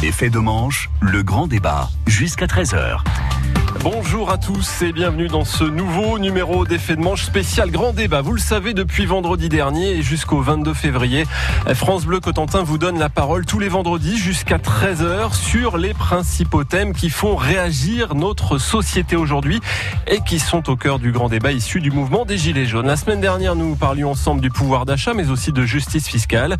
Effet de manche, le grand débat, jusqu'à 13h. Bonjour à tous et bienvenue dans ce nouveau numéro d'effet de manche spécial grand débat. Vous le savez depuis vendredi dernier et jusqu'au 22 février, France Bleu Cotentin vous donne la parole tous les vendredis jusqu'à 13h sur les principaux thèmes qui font réagir notre société aujourd'hui et qui sont au cœur du grand débat issu du mouvement des Gilets jaunes. La semaine dernière, nous parlions ensemble du pouvoir d'achat mais aussi de justice fiscale.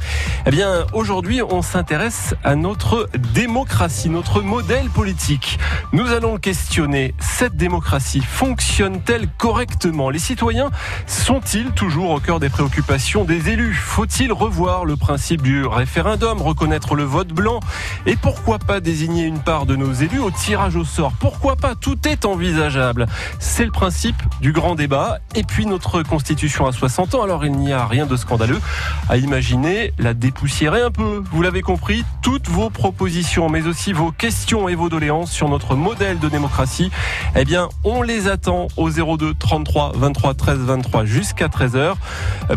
Eh bien, aujourd'hui, on s'intéresse à notre démocratie, notre modèle politique. Nous allons le questionner cette démocratie fonctionne-t-elle correctement? Les citoyens sont-ils toujours au cœur des préoccupations des élus? Faut-il revoir le principe du référendum, reconnaître le vote blanc? Et pourquoi pas désigner une part de nos élus au tirage au sort? Pourquoi pas? Tout est envisageable. C'est le principe du grand débat. Et puis notre constitution a 60 ans, alors il n'y a rien de scandaleux à imaginer la dépoussiérer un peu. Vous l'avez compris, toutes vos propositions, mais aussi vos questions et vos doléances sur notre modèle de démocratie eh bien, on les attend au 02 33 23 13 23 jusqu'à 13h.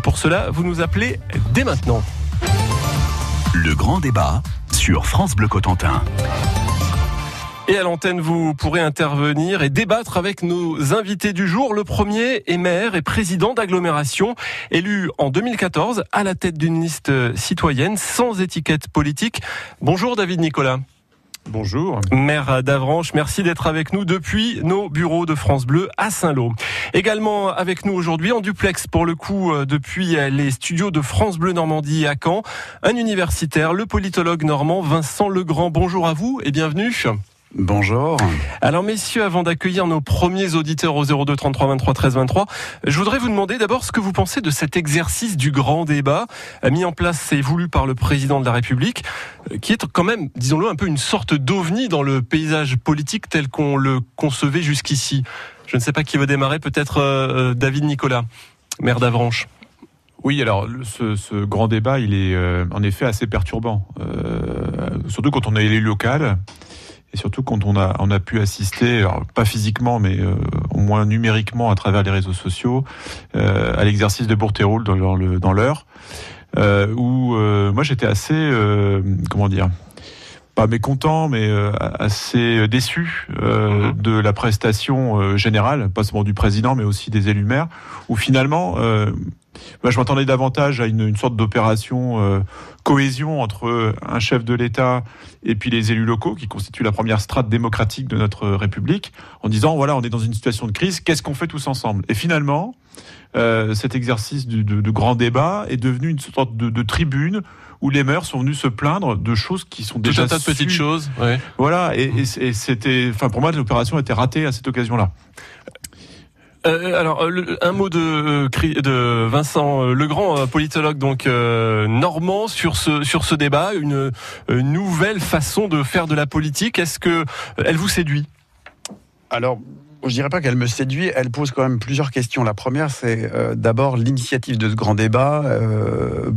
Pour cela, vous nous appelez dès maintenant. Le grand débat sur France Bleu Cotentin. Et à l'antenne, vous pourrez intervenir et débattre avec nos invités du jour. Le premier est maire et président d'agglomération, élu en 2014 à la tête d'une liste citoyenne sans étiquette politique. Bonjour David Nicolas. Bonjour. Maire d'Avranches, merci d'être avec nous depuis nos bureaux de France Bleu à Saint-Lô. Également avec nous aujourd'hui en duplex pour le coup euh, depuis les studios de France Bleu Normandie à Caen, un universitaire, le politologue normand Vincent Legrand. Bonjour à vous et bienvenue. Bonjour. Alors messieurs, avant d'accueillir nos premiers auditeurs au 02 33 23 13 23, je voudrais vous demander d'abord ce que vous pensez de cet exercice du grand débat euh, mis en place et voulu par le président de la République, euh, qui est quand même, disons-le, un peu une sorte d'ovni dans le paysage politique tel qu'on le concevait jusqu'ici. Je ne sais pas qui veut démarrer, peut-être euh, David Nicolas, maire d'Avranches. Oui, alors ce, ce, grand débat, il est en effet assez perturbant, surtout quand on est élu local et surtout quand on a, on a pu assister, pas physiquement, mais euh, au moins numériquement à travers les réseaux sociaux, euh, à l'exercice de Bourtéroule dans l'heure, euh, où moi j'étais assez, comment dire, pas mécontent, mais assez déçu mhm. de la prestation générale, pas seulement du président, mais aussi des élus maires, où finalement je m'attendais davantage à une, une sorte d'opération euh, cohésion entre un chef de l'État et puis les élus locaux, qui constituent la première strate démocratique de notre République, en disant voilà, on est dans une situation de crise, qu'est-ce qu'on fait tous ensemble? Et finalement, euh, cet exercice de, de, de, grand débat est devenu une sorte de, de, tribune où les maires sont venus se plaindre de choses qui sont déjà un tas de petites choses. Ouais. Voilà, et, et, et c'était, enfin pour moi, l'opération était ratée à cette occasion-là. Euh, alors, euh, un mot de, euh, de Vincent Legrand, politologue donc normand sur ce sur ce débat, une, une nouvelle façon de faire de la politique. Est-ce que elle vous séduit? Alors, je dirais pas qu'elle me séduit, elle pose quand même plusieurs questions. La première, c'est euh, d'abord l'initiative de ce grand débat, euh,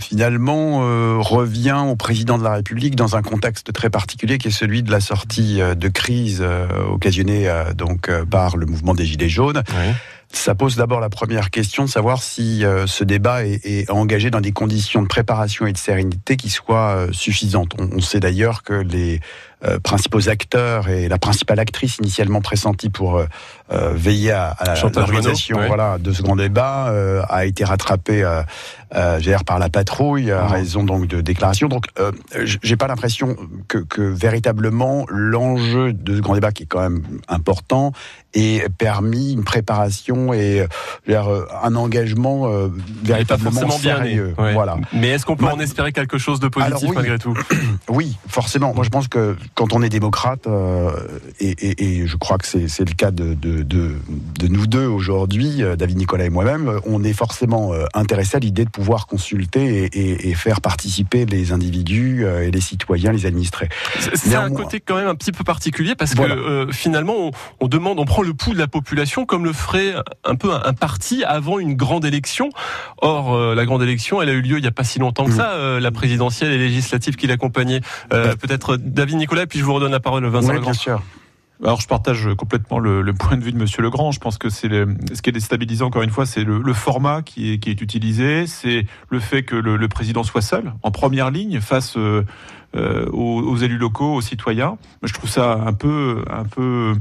finalement, euh, revient au président de la République dans un contexte très particulier qui est celui de la sortie de crise occasionnée donc par le mouvement des Gilets jaunes. Ça pose d'abord la première question de savoir si ce débat est, engagé dans des conditions de préparation et de sérénité qui soient suffisantes. On, sait d'ailleurs que les euh, principaux acteurs et la principale actrice initialement pressentie pour euh, euh veiller à, à l'organisation ouais. voilà, de ce grand débat euh, a été rattrapée par la patrouille à mmh. raison donc de déclarations. Donc j'ai pas l'impression que, que, véritablement l'enjeu de ce grand débat qui est quand même important ait permis une préparation et un engagement véritablement sérieux. Bien ouais. Voilà. Mais est-ce qu'on peut en espérer quelque chose de positif Alors, oui, malgré tout Oui, forcément. Moi je pense que quand on est démocrate, euh, et, et, et, je crois que c'est le cas de, de, de, de nous deux aujourd'hui, euh, David Nicolas et moi-même, on est forcément euh, intéressé à l'idée de pouvoir consulter et, et, faire participer les individus euh, et les citoyens, les administrés. C'est un côté quand même un petit peu particulier parce voilà. que euh, finalement, on, on, demande, on prend le pouls de la population comme le ferait un peu un, un parti avant une grande élection. Or, euh, la grande élection, elle a eu lieu il n'y a pas si longtemps que mmh. ça, la présidentielle et législative qui l'accompagnait. Peut-être David Nicolas puis je vous redonne la parole, Vincent oui, Bien sûr. Alors je partage complètement le, point de vue de Monsieur Legrand. Je pense que c'est ce qui est déstabilisant encore une fois, c'est le, format qui est, utilisé, c'est le fait que le, président soit seul en première ligne face euh, euh, aux, aux, élus locaux, aux citoyens. Je trouve ça un peu un peu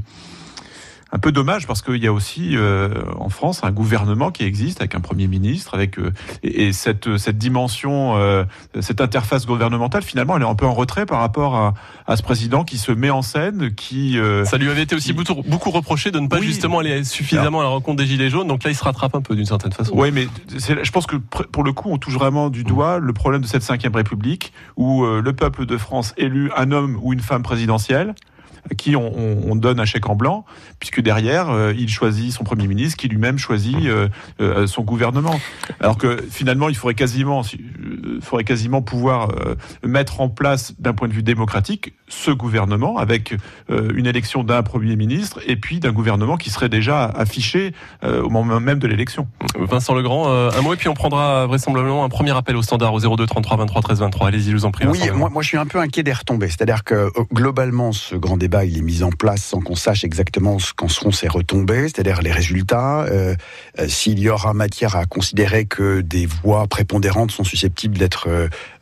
un peu dommage parce qu'il y a aussi euh, en France un gouvernement qui existe avec un premier ministre, avec euh, et, cette cette dimension, euh, cette interface gouvernementale finalement elle est un peu en retrait par rapport à, à ce président qui se met en scène, qui ça lui avait été aussi beaucoup, beaucoup reproché de ne pas justement aller suffisamment à la rencontre des gilets jaunes, donc là il se rattrape un peu d'une certaine façon. Oui, mais je pense que pour le coup on touche vraiment du doigt le problème de cette cinquième République où le peuple de France élu un homme ou une femme présidentielle qui on, on, donne un chèque en blanc, puisque derrière, euh, il choisit son Premier ministre, qui lui-même choisit euh, euh, son gouvernement. Alors que finalement, il faudrait quasiment, il faudrait quasiment pouvoir mettre en place, d'un point de vue démocratique, ce gouvernement, avec une élection d'un Premier ministre, et puis d'un gouvernement qui serait déjà affiché au moment même de l'élection. Vincent Legrand, un mot, et puis on prendra vraisemblablement un premier appel au standard au 02 33 23 13 23. Allez-y, je vous en prie. Oui, moi, moi je suis un peu inquiet des retombées. C'est-à-dire que globalement, ce grand débat il est mis en place sans qu'on sache exactement ce qu'en seront ses retombées, c'est-à-dire les résultats. Euh, euh, s'il y aura matière à considérer que des voix prépondérantes sont susceptibles d'être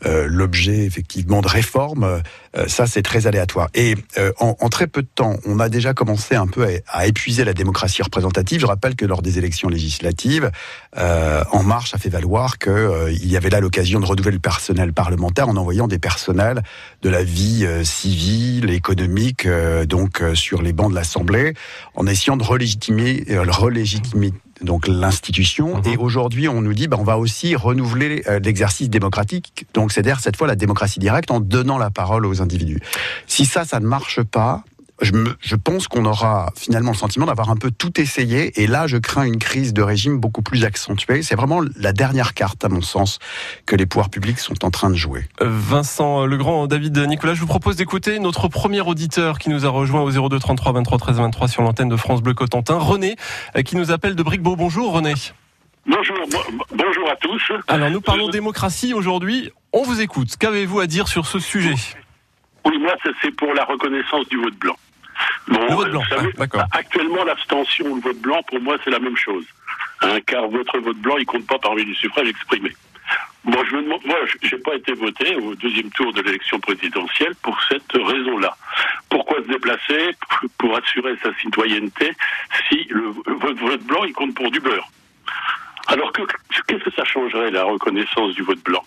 euh, l'objet effectivement de réformes, ça c'est très aléatoire. Et en, très peu de temps, on a déjà commencé un peu à, épuiser la démocratie représentative. Je rappelle que lors des élections législatives, En Marche a fait valoir qu'il y avait là l'occasion de renouveler le personnel parlementaire en envoyant des personnels de la vie civile, économique, euh, donc euh, sur les bancs de l'Assemblée, en essayant de relégitimer, euh, relégitimer donc l'institution. Mhm. Et aujourd'hui, on nous dit, bah, on va aussi renouveler l'exercice démocratique. Donc, c'est-à-dire cette fois la démocratie directe en donnant la parole aux individus. Si ça, ça ne marche pas, je, je pense qu'on aura finalement le sentiment d'avoir un peu tout essayé. Et là, je crains une crise de régime beaucoup plus accentuée. C'est vraiment la dernière carte, à mon sens, que les pouvoirs publics sont en train de jouer. Euh, Vincent Legrand, David Nicolas, je vous propose d'écouter notre premier auditeur qui nous a rejoint au 02 33 23 13 23 sur l'antenne de France Bleu Cotentin, René, euh, qui nous appelle de Bricbeau. Bonjour René. Bonjour, bonjour à tous. Alors nous parlons démocratie aujourd'hui. On vous écoute. Qu'avez-vous à dire sur ce sujet? Oui, moi c'est pour la reconnaissance du vote blanc. Bon, le vote blanc, actuellement, l'abstention ou le vote blanc, pour moi, c'est la même chose. Hein, car votre vote blanc, il compte pas parmi les suffrages exprimés. Moi, je me demande, moi, j'ai pas été voté au deuxième tour de l'élection présidentielle pour cette raison-là. Pourquoi se déplacer pour assurer sa citoyenneté si le vote blanc, il compte pour du beurre? Alors que qu'est-ce que ça changerait la reconnaissance du vote blanc?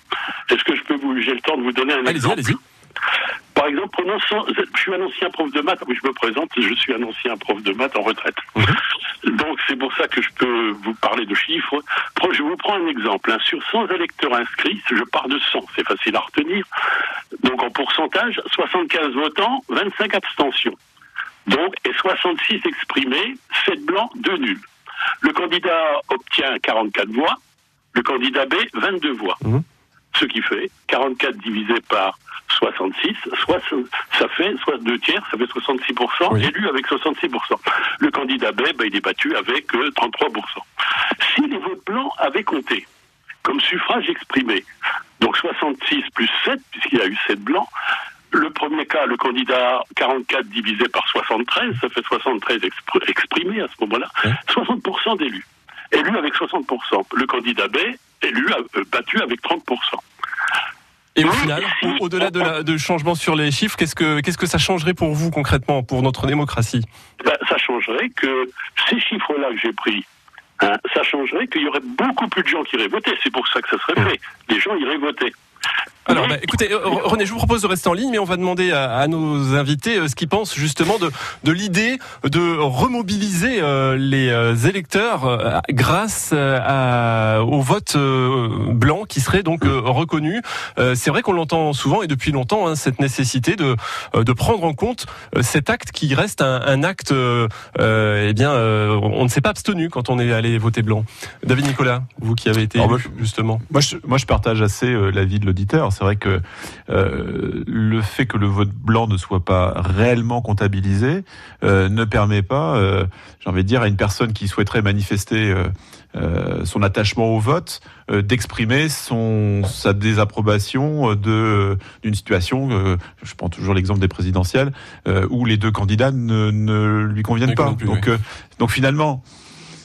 Est-ce que je peux vous j'ai le temps de vous donner un exemple? allez-y. Par exemple, prenons, je suis un ancien prof de maths, oui je me présente, je suis un ancien prof de maths en retraite. Mhm. Donc c'est pour ça que je peux vous parler de chiffres. Je vous prends un exemple. Hein. Sur 100 électeurs inscrits, je pars de 100, c'est facile à retenir. Donc en pourcentage, 75 votants, 25 abstentions. Donc, et 66 exprimés, 7 blancs, 2 nuls. Le candidat obtient 44 voix, le candidat B, 22 voix. Mhm. Ce qui fait 44 divisé par 66, soit ça fait soit deux tiers, ça fait 66%, élu avec 66%. Le candidat B, ben, il est battu avec 33%. Euh, si les votes blancs avaient compté comme suffrage exprimé, donc 66 plus 7, puisqu'il y a eu 7 blancs, le premier cas, le candidat 44 divisé par 73, ça fait 73 exprimés à ce moment-là, 60% d'élus. Élu avec 60%. Le candidat B, élu, euh, battu avec 30%. Et au final, au-delà de, de changement sur les chiffres, qu'est-ce que qu'est-ce que ça changerait pour vous concrètement, pour notre démocratie? Ben, Ça changerait que ces chiffres-là que j'ai pris, hein, ça changerait qu'il y aurait beaucoup plus de gens qui iraient voter. C'est pour ça que ça serait fait. Les gens iraient voter. Alors, bah, écoutez, euh, René, je vous propose de rester en ligne, mais on va demander à, nos invités euh, ce qu'ils pensent justement de, de l'idée de remobiliser euh, les électeurs grâce au vote blanc qui serait donc reconnu. C'est vrai qu'on l'entend souvent et depuis longtemps hein, cette nécessité de de prendre en compte cet acte qui reste un, acte, eh bien, on ne s'est pas abstenu quand on est allé voter blanc. David Nicolas, vous qui avez été justement. Moi, je, moi, je partage assez l'avis de l'auditeur c'est vrai que euh, le fait que le vote blanc ne soit pas réellement comptabilisé euh, ne permet pas, euh, j'ai envie de dire, à une personne qui souhaiterait manifester son attachement au vote, d'exprimer son sa désapprobation de d'une situation. je prends toujours l'exemple des présidentielles où les deux candidats ne, ne lui conviennent pas. donc, donc finalement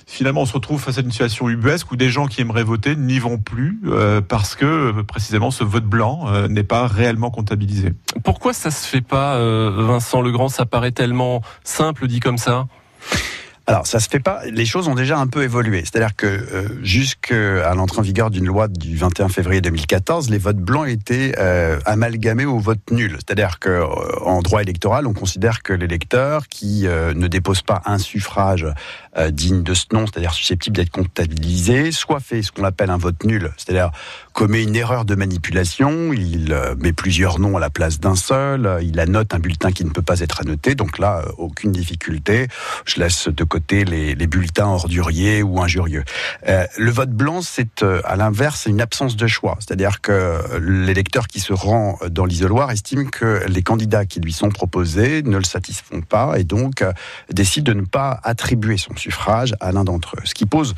finalement, on se retrouve face à une situation ubuesque où des gens qui aimeraient voter n'y vont plus euh, parce que euh, précisément ce vote blanc euh, n'est pas réellement comptabilisé. Pourquoi ça se fait pas, Vincent Legrand? Ça paraît tellement simple dit comme ça. Alors, ça se fait pas. Les choses ont déjà un peu évolué. C'est-à-dire que euh, jusqu'à l'entrée en vigueur d'une loi du 21 février 2014, les votes blancs étaient euh, amalgamés au vote nul. C'est-à-dire que euh, en droit électoral, on considère que l'électeur qui euh, ne dépose pas un suffrage digne de ce nom, c'est-à-dire susceptible d'être comptabilisé, soit fait ce qu'on appelle un vote nul, c'est-à-dire commet une erreur de manipulation, il met plusieurs noms à la place d'un seul, il annote un bulletin qui ne peut pas être annoté. Donc là, aucune difficulté. Je laisse de côté les, bulletins orduriers ou injurieux. Euh, le vote blanc, c'est euh, à l'inverse une absence de choix. C'est-à-dire que l'électeur qui se rend dans l'isoloir estime que les candidats qui lui sont proposés ne le satisfont pas et donc euh, décide de ne pas attribuer son suffrage à l'un d'entre eux. Ce qui pose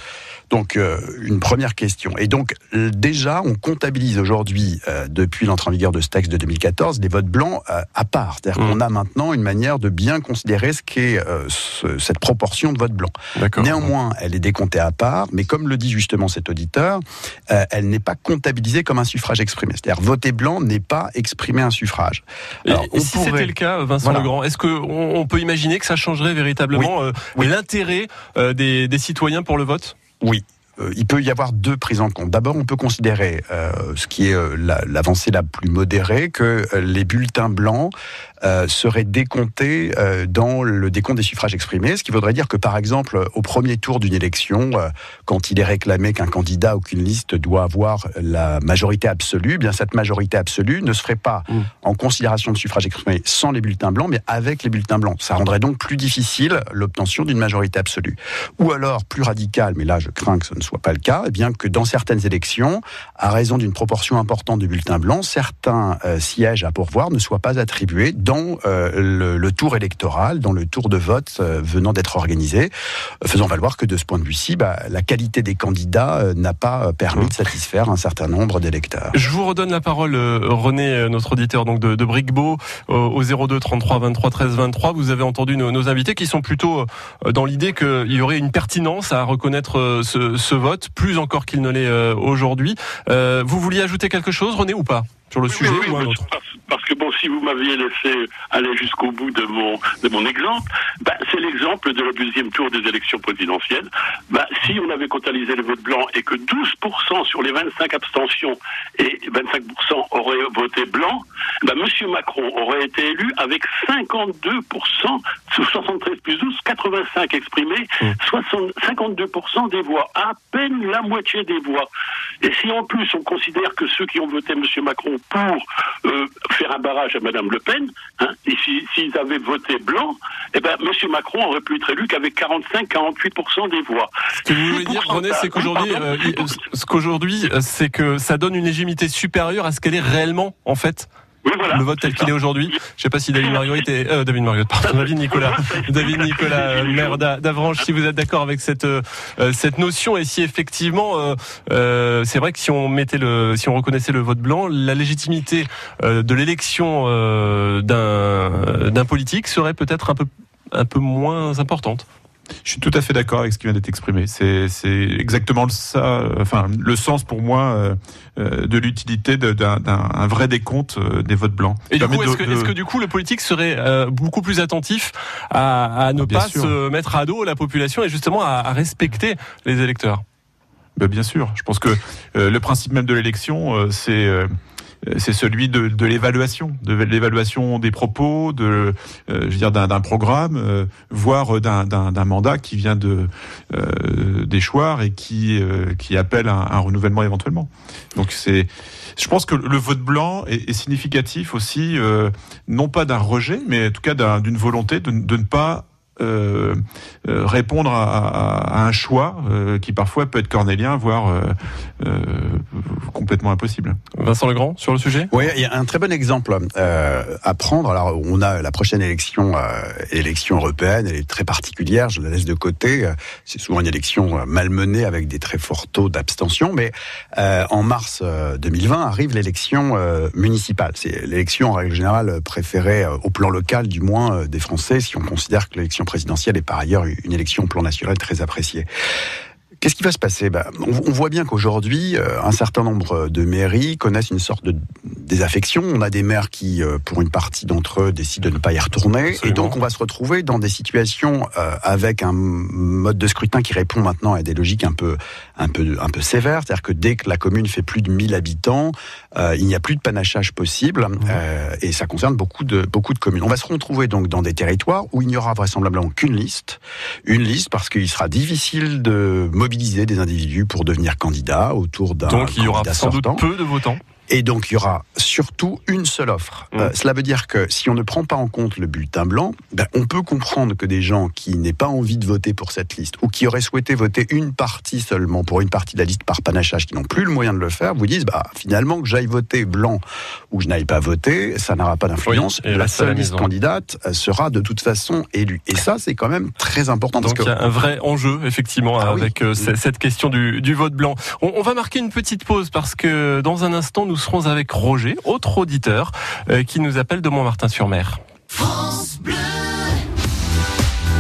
donc une première question. Et donc déjà, on comptabilise aujourd'hui, depuis l'entrée en vigueur de ce texte de 2014, les votes blancs à part. C'est-à-dire mmh. qu'on a maintenant une manière de bien considérer ce qu'est cette proportion de vote blanc. Néanmoins, elle est décomptée à part, mais comme le dit justement cet auditeur, euh, elle n'est pas comptabilisée comme un suffrage exprimé. C'est-à-dire voter blanc n'est pas exprimer un suffrage. et, si c'était le cas, Vincent Legrand, est-ce qu'on on peut imaginer que ça changerait véritablement euh, l'intérêt euh, des, des citoyens pour le vote? Oui, il peut y avoir deux prises en compte. D'abord, on peut considérer, ce qui est l'avancée la, plus modérée, que les bulletins blancs euh, serait décompté euh, dans le décompte des suffrages exprimés, ce qui voudrait dire que par exemple au premier tour d'une élection, euh, quand il est réclamé qu'un candidat ou qu'une liste doit avoir la majorité absolue, eh bien cette majorité absolue ne se ferait pas mmh. en considération de suffrages exprimés sans les bulletins blancs, mais avec les bulletins blancs. Ça rendrait donc plus difficile l'obtention d'une majorité absolue. Ou alors plus radical, mais là je crains que ce ne soit pas le cas, eh bien que dans certaines élections, à raison d'une proportion importante de bulletins blancs, certains sièges à pourvoir ne soient pas attribués dans euh, le, tour électoral, dans le tour de vote euh, venant d'être organisé, faisant valoir que de ce point de vue-ci, bah, la qualité des candidats euh, n'a pas permis de satisfaire un certain nombre d'électeurs. Je vous redonne la parole, René, notre auditeur donc de, de au 02 33 23 13 23. Vous avez entendu nos, invités qui sont plutôt dans l'idée qu'il y aurait une pertinence à reconnaître ce, vote, plus encore qu'il ne l'est aujourd'hui. vous vouliez ajouter quelque chose, René, ou pas? Sur le sujet ou un autre parce que bon, si vous m'aviez laissé aller jusqu'au bout de mon de mon exemple, bah, c'est l'exemple de la deuxième tour des élections présidentielles. Bah, si on avait comptabilisé le vote blanc et que 12% sur les 25 abstentions et 25% auraient voté blanc, bah, Monsieur Macron aurait été élu avec 52% sous 73 plus 12, 85 exprimés, 52% des voix, à peine la moitié des voix. Et si en plus on considère que ceux qui ont voté Monsieur Macron pour euh, faire un barrage à Madame Le Pen, hein, et s'ils avaient voté blanc, eh ben, M. Macron aurait pu être élu qu'avec 45-48% des voix. Ce que vous voulez dire, René, c'est qu'aujourd'hui, euh, ce qu'aujourd'hui, euh, c'est que ça donne une légitimité supérieure à ce qu'elle est réellement, en fait le vote tel qu'il est aujourd'hui. Je ne sais pas si David Marguerite est euh, David Marguerite, pardon, David Nicolas, David Nicolas, euh, maire d'Avranches, si vous êtes d'accord avec cette euh, cette notion et si effectivement c'est vrai que si on mettait le, si on reconnaissait le vote blanc, la légitimité de l'élection d'un d'un politique serait peut-être un peu un peu moins importante. Je suis tout à fait d'accord avec ce qui vient d'être exprimé. C'est exactement ça, enfin le sens pour moi euh, euh, de l'utilité d'un vrai décompte euh, des votes blancs. Et du coup, est-ce que, du coup le politique serait beaucoup plus attentif à, ne pas se mettre à dos la population et justement à, respecter les électeurs? Ben, Bien sûr. Je pense que le principe même de l'élection, c'est euh, c'est celui de, de l'évaluation, de l'évaluation des propos, de, euh, je veux dire d'un programme, euh, voire d'un mandat qui vient de euh, d'échoir et qui qui appelle un, un, renouvellement éventuellement. Donc c'est, je pense que le vote blanc est, est significatif aussi, non pas d'un rejet, mais en tout cas d'une volonté de, de ne pas euh, euh, répondre à, un choix qui parfois peut être cornélien, voire complètement impossible. Vincent Legrand, sur le sujet? Oui, il y a un très bon exemple à prendre. Alors, on a la prochaine élection, élection européenne, elle est très particulière, je la laisse de côté. C'est souvent une élection malmenée avec des très forts taux d'abstention, mais en mars 2020 arrive l'élection municipale. C'est l'élection en règle générale préférée au plan local, du moins des Français, si on considère que l'élection présidentielle est par ailleurs une élection au plan national très appréciée. Qu'est-ce qui va se passer? Ben, on, voit bien qu'aujourd'hui, euh, un certain nombre de mairies connaissent une sorte de désaffection. On a des maires qui, euh, pour une partie d'entre eux, décident de ne pas y retourner. Et donc, on va se retrouver dans des situations euh, avec un mode de scrutin qui répond maintenant à des logiques un peu, un peu, un peu sévères. C'est-à-dire que dès que la commune fait plus de 1000 habitants, il n'y a plus de panachage possible. et ça concerne beaucoup de, beaucoup de communes. On va se retrouver donc dans des territoires où il n'y aura vraisemblablement qu'une liste. Une liste parce qu'il sera difficile de mobiliser des individus pour devenir candidats autour d'un. Donc il y aura sans doute peu de votants. Et donc, il y aura surtout une seule offre. Mm. Euh, cela veut dire que si on ne prend pas en compte le bulletin blanc, ben, on peut comprendre que des gens qui n'aient pas envie de voter pour cette liste ou qui auraient souhaité voter une partie seulement pour une partie de la liste par panachage, qui n'ont plus le moyen de le faire, vous disent bah, finalement que j'aille voter blanc ou je n'aille pas voter, ça n'aura pas d'influence. la seule liste candidate euh, sera de toute façon élue. Et ça, c'est quand même très important. Donc il y a un vrai enjeu, effectivement, ah avec euh, cette question du, du vote blanc. On, on va marquer une petite pause parce que dans un instant, nous serons avec Roger, autre auditeur, euh, qui nous appelle de Montmartin-sur-Mer.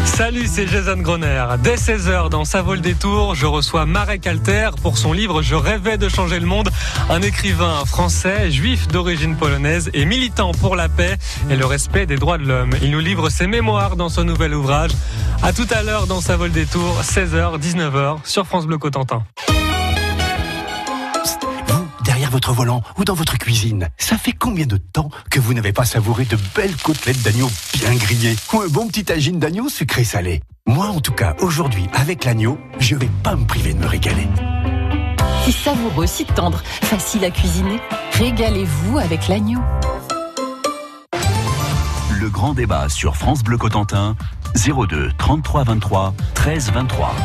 Salut, c'est Jason Groner. Dès 16h dans Sa vol des Tours, je reçois Marek Alter pour son livre Je rêvais de changer le monde. Un écrivain français, juif d'origine polonaise et militant pour la paix et le respect des droits de l'homme. Il nous livre ses mémoires dans son nouvel ouvrage. À tout à l'heure dans Sa vol des Tours, 16h, 19h sur France Bleu Cotentin votre volant ou dans votre cuisine. Ça fait combien de temps que vous n'avez pas savouré de belles côtelettes d'agneau bien grillées ou un bon petit tagine d'agneau sucré-salé Moi, en tout cas, aujourd'hui, avec l'agneau, je vais pas me priver de me régaler. Si savoureux, si tendre, facile à cuisiner, régalez-vous avec l'agneau. Le grand débat sur France Bleu Cotentin, 02 33 23 13 23.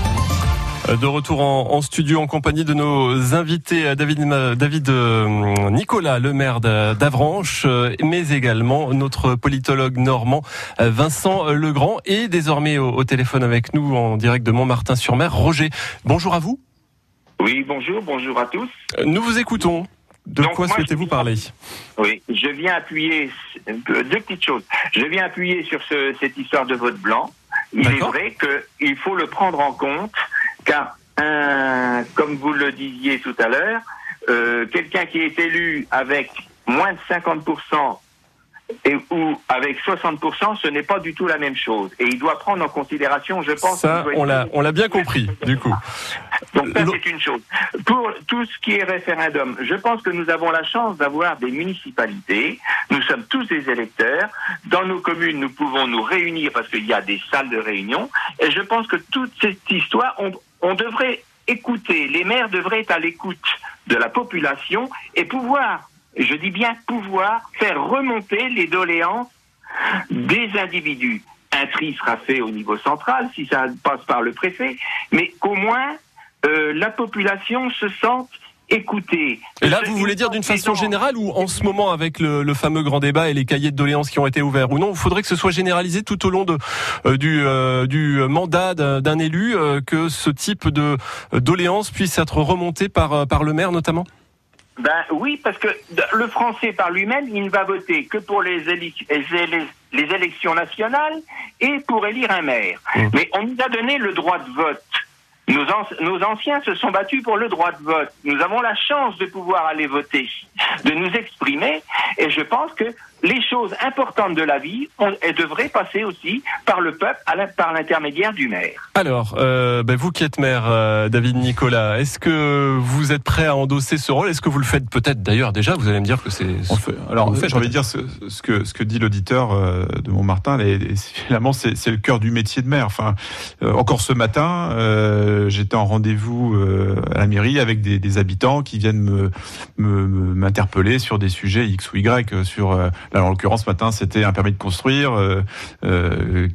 Euh, de retour en, studio en compagnie de nos invités, euh, David, David euh, Nicolas, le maire d'Avranches, mais également notre politologue normand Vincent Legrand et désormais au, téléphone avec nous en direct de Montmartin-sur-Mer, Roger. Bonjour à vous. Oui, bonjour, bonjour à tous. Nous vous écoutons. De quoi souhaitez-vous parler? Oui, je viens appuyer deux petites choses. Je viens appuyer sur cette histoire de vote blanc. Il est vrai qu'il faut le prendre en compte car, un, comme vous le disiez tout à l'heure, euh, quelqu'un qui est élu avec moins de 50% et ou avec 60%, ce n'est pas du tout la même chose. Et il doit prendre en considération, je pense. Ça, on l'a, on l'a bien compris, du coup. Donc ça, c'est une chose. Pour tout ce qui est référendum, je pense que nous avons la chance d'avoir des municipalités. Nous sommes tous des électeurs. Dans nos communes, nous pouvons nous réunir parce qu'il y a des salles de réunion. Et je pense que toute cette histoire, on, on devrait écouter. Les maires devraient être à l'écoute de la population et pouvoir je dis bien pouvoir faire remonter les doléances des individus. Un tri sera fait au niveau central si ça passe par le préfet, mais qu'au moins euh, la population se sente écoutée. Et là, vous voulez dire d'une façon générale ou en ce moment avec le, fameux grand débat et les cahiers de doléances qui ont été ouverts ou non, il faudrait que ce soit généralisé tout au long de, euh, du, euh, du mandat d'un élu, que ce type de doléances puisse être remonté par, par le maire notamment? Ben oui, parce que le français par lui-même, il ne va voter que pour les, les, élections nationales et pour élire un maire. Mmh. Mais on nous a donné le droit de vote. Nos, nos, anciens se sont battus pour le droit de vote. Nous avons la chance de pouvoir aller voter, de nous exprimer, et je pense que les choses importantes de la vie, elles devraient passer aussi par le peuple, par l'intermédiaire du maire. Alors, euh, ben vous qui êtes maire, euh, David Nicolas, est-ce que vous êtes prêt à endosser ce rôle? Est-ce que vous le faites peut-être d'ailleurs déjà? Vous allez me dire que c'est. Alors, j'ai envie de dire ce, que ce que dit l'auditeur euh, de Montmartin. finalement, c'est le cœur du métier de maire. Enfin, encore ce matin, j'étais en rendez-vous à la mairie avec des, habitants qui viennent me m'interpeller sur des sujets X ou Y. Sur, là, en l'occurrence, ce matin, c'était un permis de construire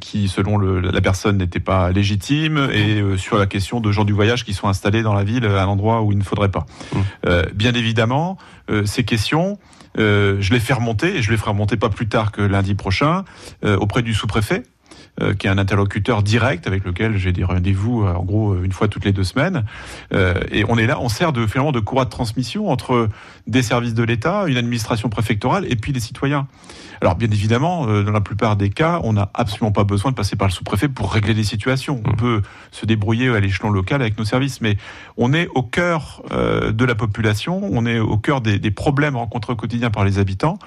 qui, selon la personne, n'était pas légitime, et sur la question de gens du voyage qui sont installés dans la ville à un endroit où il ne faudrait pas. Mmh. bien évidemment, ces questions euh, je les fais remonter, et je les ferai remonter pas plus tard que lundi prochain, euh, auprès du sous-préfet, euh, qui est un interlocuteur direct avec lequel j'ai des rendez-vous en gros une fois toutes les deux semaines. et on est là, on sert de finalement de courroie de transmission entre des services de l'État, une administration préfectorale et puis les citoyens. Alors bien évidemment, euh, dans la plupart des cas, on n'a absolument pas besoin de passer par le sous-préfet pour régler des situations. On mmh. peut se débrouiller à l'échelon local avec nos services, mais on est au cœur euh, de la population, on est au cœur des, des, problèmes rencontrés au quotidien par les habitants.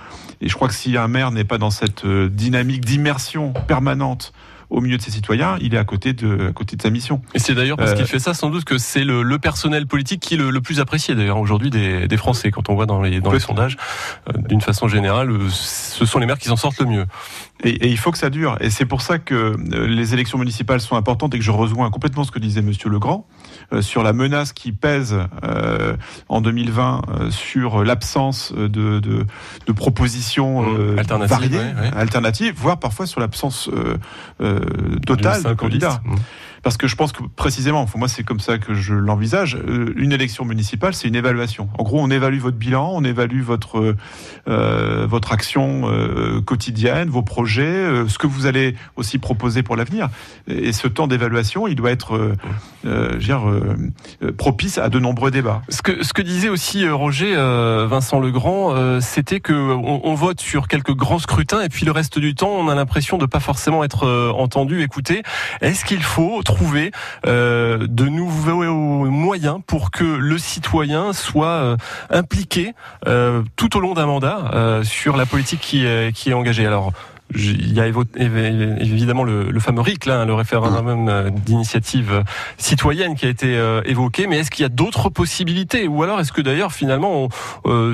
Et je crois que si un maire n'est pas dans cette euh, dynamique d'immersion permanente au milieu de ses citoyens, il est à côté de, à côté de sa mission. Et c'est d'ailleurs parce qu'il fait ça sans doute que c'est le, le, personnel politique qui est le, le plus apprécié d'ailleurs aujourd'hui des, des, Français. Quand on voit dans les, dans les sondages, d'une façon générale, ce sont les maires qui s'en sortent le mieux. Et, et, il faut que ça dure. Et c'est pour ça que euh, les élections municipales sont importantes et que je rejoins complètement ce que disait Monsieur Legrand euh, sur la menace qui pèse euh, en 2020 euh, sur l'absence de, de, de, propositions mmh. alternatives, variées, alternatives, voire parfois sur l'absence totale de candidats. Mmh. Parce que je pense que précisément, moi c'est comme ça que je l'envisage, euh, une élection municipale, c'est une évaluation. En gros, on évalue votre bilan, on évalue votre, euh, votre action euh, quotidienne, vos projets, euh, ce que vous allez aussi proposer pour l'avenir. Et ce temps d'évaluation, il doit être euh, dire, propice à de nombreux débats. Ce que, ce que disait aussi Roger, Vincent Legrand, c'était que on, on, vote sur quelques grands scrutins et puis le reste du temps, on a l'impression de pas forcément être entendu, écouté. Est-ce qu'il faut trouver euh, de nouveaux moyens pour que le citoyen soit euh, impliqué euh, tout au long d'un mandat sur la politique qui est, qui est engagée. Alors, il y a évidemment le, fameux RIC, là, le référendum d'initiative citoyenne qui a été évoqué, mais est-ce qu'il y a d'autres possibilités? Ou alors est-ce que d'ailleurs finalement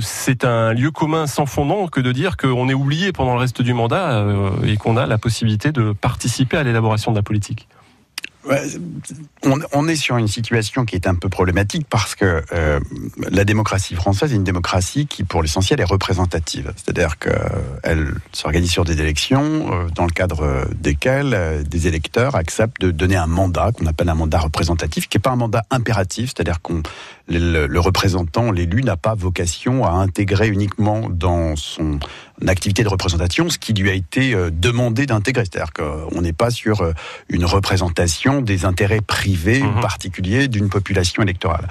c'est un lieu commun sans fondement que de dire qu'on est oublié pendant le reste du mandat et qu'on a la possibilité de participer à l'élaboration de la politique? On, est sur une situation qui est un peu problématique parce que euh, la démocratie française est une démocratie qui, pour l'essentiel, est représentative. C'est-à-dire qu'elle s'organise sur des élections euh, dans le cadre desquelles euh, des électeurs acceptent de donner un mandat qu'on appelle un mandat représentatif, qui n'est pas un mandat impératif, c'est-à-dire qu'on le, représentant, l'élu, n'a pas vocation à intégrer uniquement dans son activité de représentation ce qui lui a été euh, demandé d'intégrer. C'est-à-dire qu'on n'est pas sur euh, une représentation des intérêts privés ou mhm. particuliers d'une population électorale.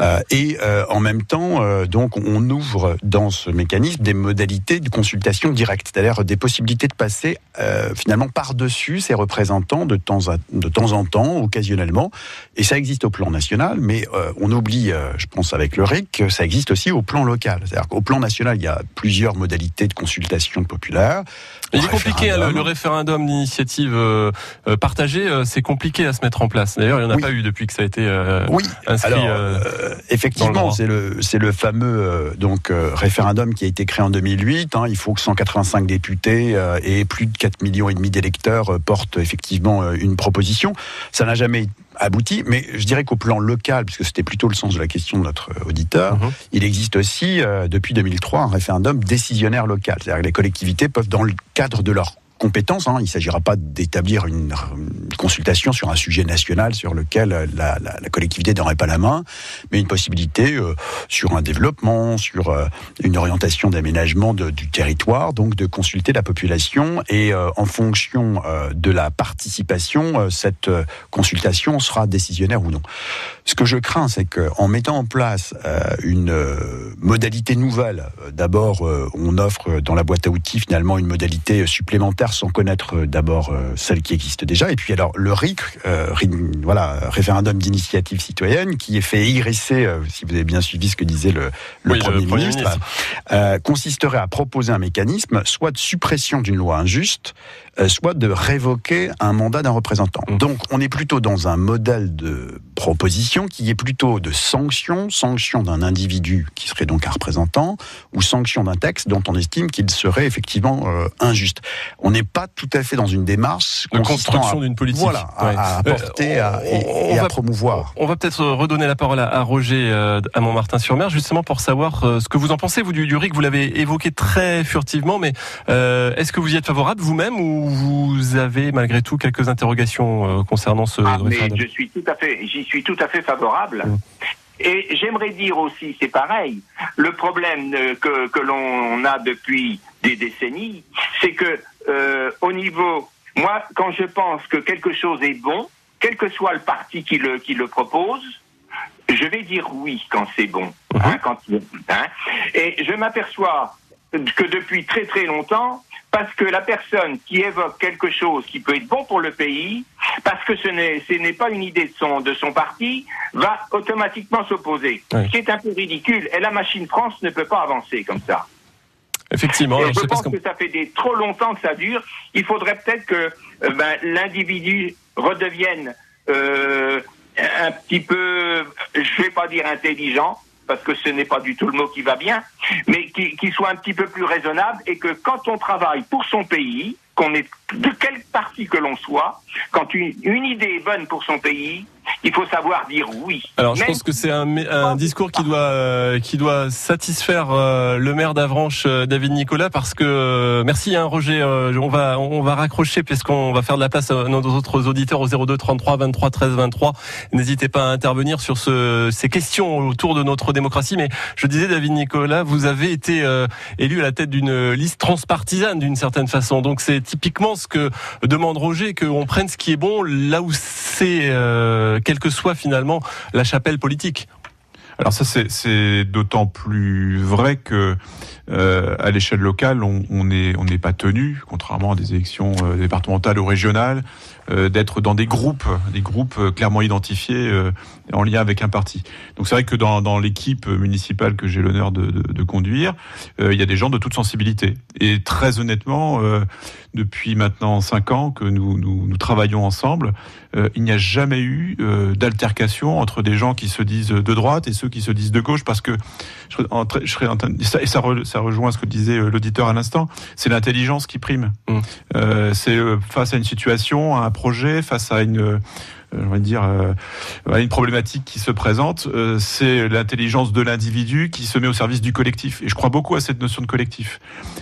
Euh, et en même temps, donc, on ouvre dans ce mécanisme des modalités de consultation directe, c'est-à-dire des possibilités de passer finalement par-dessus ces représentants de temps, de temps en temps, occasionnellement. Et ça existe au plan national, mais on oublie je pense avec le RIC, ça existe aussi au plan local. C'est-à-dire qu'au plan national, il y a plusieurs modalités de consultation populaire. Il est compliqué, le, référendum d'initiative euh, euh, partagée, c'est compliqué à se mettre en place. D'ailleurs, il n'y en a pas eu depuis que ça a été oui. inscrit. Alors, effectivement, c'est le, c'est le fameux donc référendum qui a été créé en 2008. Hein. il faut que 185 députés et plus de 4 millions et demi d'électeurs portent effectivement une proposition. Ça n'a jamais été abouti, mais je dirais qu'au plan local, puisque c'était plutôt le sens de la question de notre auditeur, mhm. il existe aussi, euh, depuis 2003, un référendum décisionnaire local. C'est-à-dire que les collectivités peuvent, dans le cadre de leur compétences. Hein. Il ne s'agira pas d'établir une, consultation sur un sujet national sur lequel la, la, collectivité n'aurait pas la main, mais une possibilité euh, sur un développement, sur euh, une orientation d'aménagement du territoire, donc de consulter la population et euh, en fonction de la participation, cette consultation sera décisionnaire ou non. Ce que je crains, c'est qu'en mettant en place une modalité nouvelle, d'abord on offre dans la boîte à outils finalement une modalité supplémentaire sans connaître euh, d'abord euh, celle qui existe déjà. Et puis alors le RIC, euh, voilà, référendum d'initiative citoyenne, qui est fait hérisser, si vous avez bien suivi ce que disait le, le, premier, ministre, consisterait à proposer un mécanisme soit de suppression d'une loi injuste, soit de révoquer un mandat d'un représentant. Mmh. Donc on est plutôt dans un modèle de proposition qui est plutôt de sanction, sanction d'un individu qui serait donc un représentant, ou sanction d'un texte dont on estime qu'il serait effectivement injuste. On n'est pas tout à fait dans une démarche de construction d'une politique. Voilà, à, apporter euh, et, à promouvoir. On va peut-être redonner la parole à, Roger euh, à Montmartin-sur-Mer, justement pour savoir euh, ce que vous en pensez, vous du, du RIC. Vous l'avez évoqué très furtivement, mais est-ce que vous y êtes favorable vous-même ou vous avez malgré tout quelques interrogations concernant ce ah, mais Je suis tout à fait, j'y suis tout à fait favorable. Mmh. Et j'aimerais dire aussi, c'est pareil, le problème que, que l'on a depuis des décennies, c'est que euh, au niveau, moi, quand je pense que quelque chose est bon, quel que soit le parti qui le, qui le propose, je vais dire oui quand c'est bon. Hein, mhm. quand, hein, et je m'aperçois que depuis très très longtemps, parce que la personne qui évoque quelque chose qui peut être bon pour le pays, parce que ce n'est, ce n'est pas une idée de son, de son parti, va automatiquement s'opposer. Ce qui est un peu ridicule. Et la machine France ne peut pas avancer comme ça. Effectivement. je, pense que ça fait des, trop longtemps que ça dure. Il faudrait peut-être que euh, ben, l'individu redevienne euh, un petit peu, je vais pas dire intelligent, parce que ce n'est pas du tout le mot qui va bien, mais qui, soit un petit peu plus raisonnable et que quand on travaille pour son pays, qu'on est de quel parti que l'on soit, quand une, une idée est bonne pour son pays, il faut savoir dire oui. Alors je pense que c'est un, un, discours qui doit euh, qui doit satisfaire euh, le maire d'Avranches, euh, David Nicolas, parce que merci hein, Roger, on va on va raccrocher puisqu'on va faire de la place à nos autres auditeurs au 02 33 23 13 23. N'hésitez pas à intervenir sur ce, ces questions autour de notre démocratie. Mais je disais David Nicolas, vous avez été élu à la tête d'une liste transpartisane d'une certaine façon. Donc c'est typiquement ce que demande Roger, qu'on prenne ce qui est bon là où c'est quelle que soit finalement la chapelle politique. Alors ça, c'est d'autant plus vrai que euh, à l'échelle locale, on n'est on n'est pas tenu, contrairement à des élections euh, départementales ou régionales, euh, d'être dans des groupes, des groupes clairement identifiés en lien avec un parti. Donc c'est vrai que dans, dans l'équipe municipale que j'ai l'honneur de, de, de, conduire, il y a des gens de toute sensibilité. Et très honnêtement, depuis maintenant cinq ans que nous, nous, nous travaillons ensemble, il n'y a jamais eu d'altercation entre des gens qui se disent de droite et ceux qui se disent de gauche, parce que je, je serais en, ça, et ça, ça rejoint ce que disait euh, l'auditeur à l'instant, c'est l'intelligence qui prime. Mmh. Euh, c'est euh, face à une situation, à un projet, face à une je dire, une problématique qui se présente, c'est l'intelligence de l'individu qui se met au service du collectif. Et je crois beaucoup à cette notion de collectif.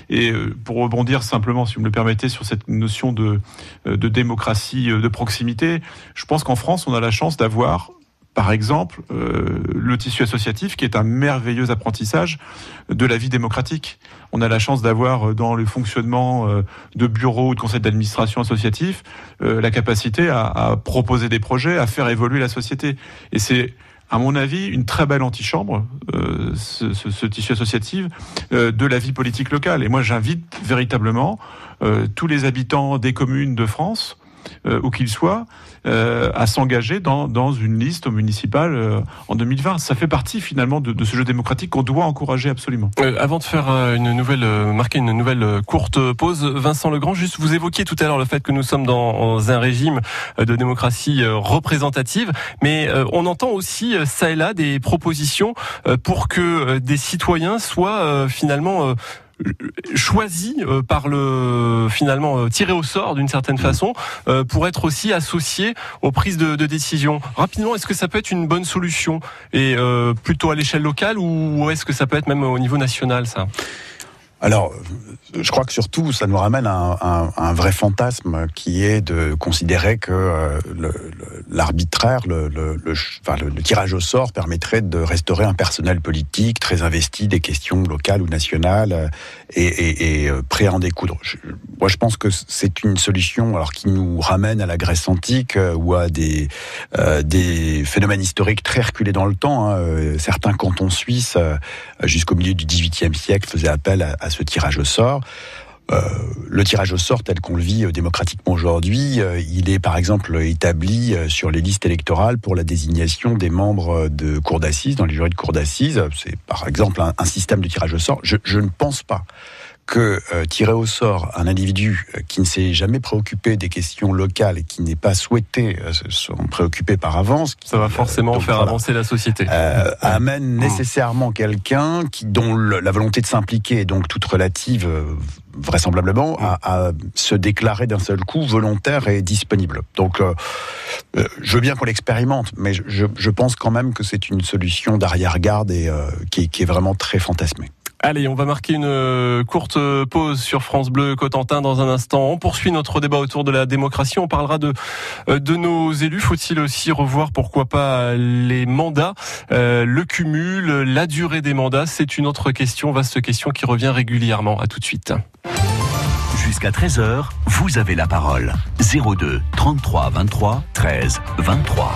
Et pour rebondir simplement, si vous me le permettez, sur cette notion de, de démocratie de proximité, je pense qu'en France, on a la chance d'avoir par exemple, euh, le tissu associatif, qui est un merveilleux apprentissage de la vie démocratique. On a la chance d'avoir euh, dans le fonctionnement euh, de bureaux ou de conseils d'administration associatifs la capacité à, proposer des projets, à faire évoluer la société. Et c'est à mon avis, une très belle antichambre, ce, tissu associatif, de la vie politique locale. Et moi, j'invite véritablement tous les habitants des communes de France euh, où qu'il soit, euh, à s'engager dans, dans, une liste municipale euh, en 2020. Ça fait partie finalement de, de ce jeu démocratique qu'on doit encourager absolument. avant de faire une nouvelle, marquer une nouvelle courte pause, Vincent Legrand, juste vous évoquiez tout à l'heure le fait que nous sommes dans un régime de démocratie représentative, mais on entend aussi ça et là des propositions pour que des citoyens soient finalement choisi euh, par le finalement euh, tiré au sort d'une certaine mmh. façon euh, pour être aussi associé aux prises de, de décision. Rapidement, est-ce que ça peut être une bonne solution? Et plutôt à l'échelle locale ou est-ce que ça peut être même au niveau national ça? Alors, je crois que surtout, ça nous ramène à un, vrai fantasme qui est de considérer que euh, l'arbitraire, le, tirage au sort permettrait de restaurer un personnel politique très investi des questions locales ou nationales euh, et, euh, prêt à en découdre. moi, je pense que c'est une solution alors qui nous ramène à la Grèce antique ou à des, des phénomènes historiques très reculés dans le temps. Hein. Certains cantons suisses, jusqu'au milieu du XVIIIe siècle, faisaient appel à, à ce tirage au sort. Euh, le tirage au sort tel qu'on le vit euh, démocratiquement aujourd'hui, euh, il est par exemple établi sur les listes électorales pour la désignation des membres de cour d'assises, dans les jurys de cour d'assises. C'est par exemple un, système de tirage au sort. Je, je ne pense pas que euh, tirer au sort un individu euh, qui ne s'est jamais préoccupé des questions locales et qui n'est pas souhaité euh, s'en préoccuper par avance, ça va forcément faire avancer la société, amène nécessairement quelqu'un qui dont la volonté de s'impliquer est donc toute relative vraisemblablement à, se déclarer d'un seul coup volontaire et disponible. Donc, je veux bien qu'on l'expérimente, mais je, je, pense quand même que c'est une solution d'arrière-garde et qui, qui est vraiment très fantasmée. Allez, on va marquer une euh, courte pause sur France Bleu Cotentin dans un instant. On poursuit notre débat autour de la démocratie. On parlera de euh, de nos élus. Faut-il aussi revoir, pourquoi pas, les mandats, euh, le cumul, la durée des mandats C'est une autre question, vaste question qui revient régulièrement. À tout de suite. Jusqu'à 13h, vous avez la parole. 02 33 23 13 23.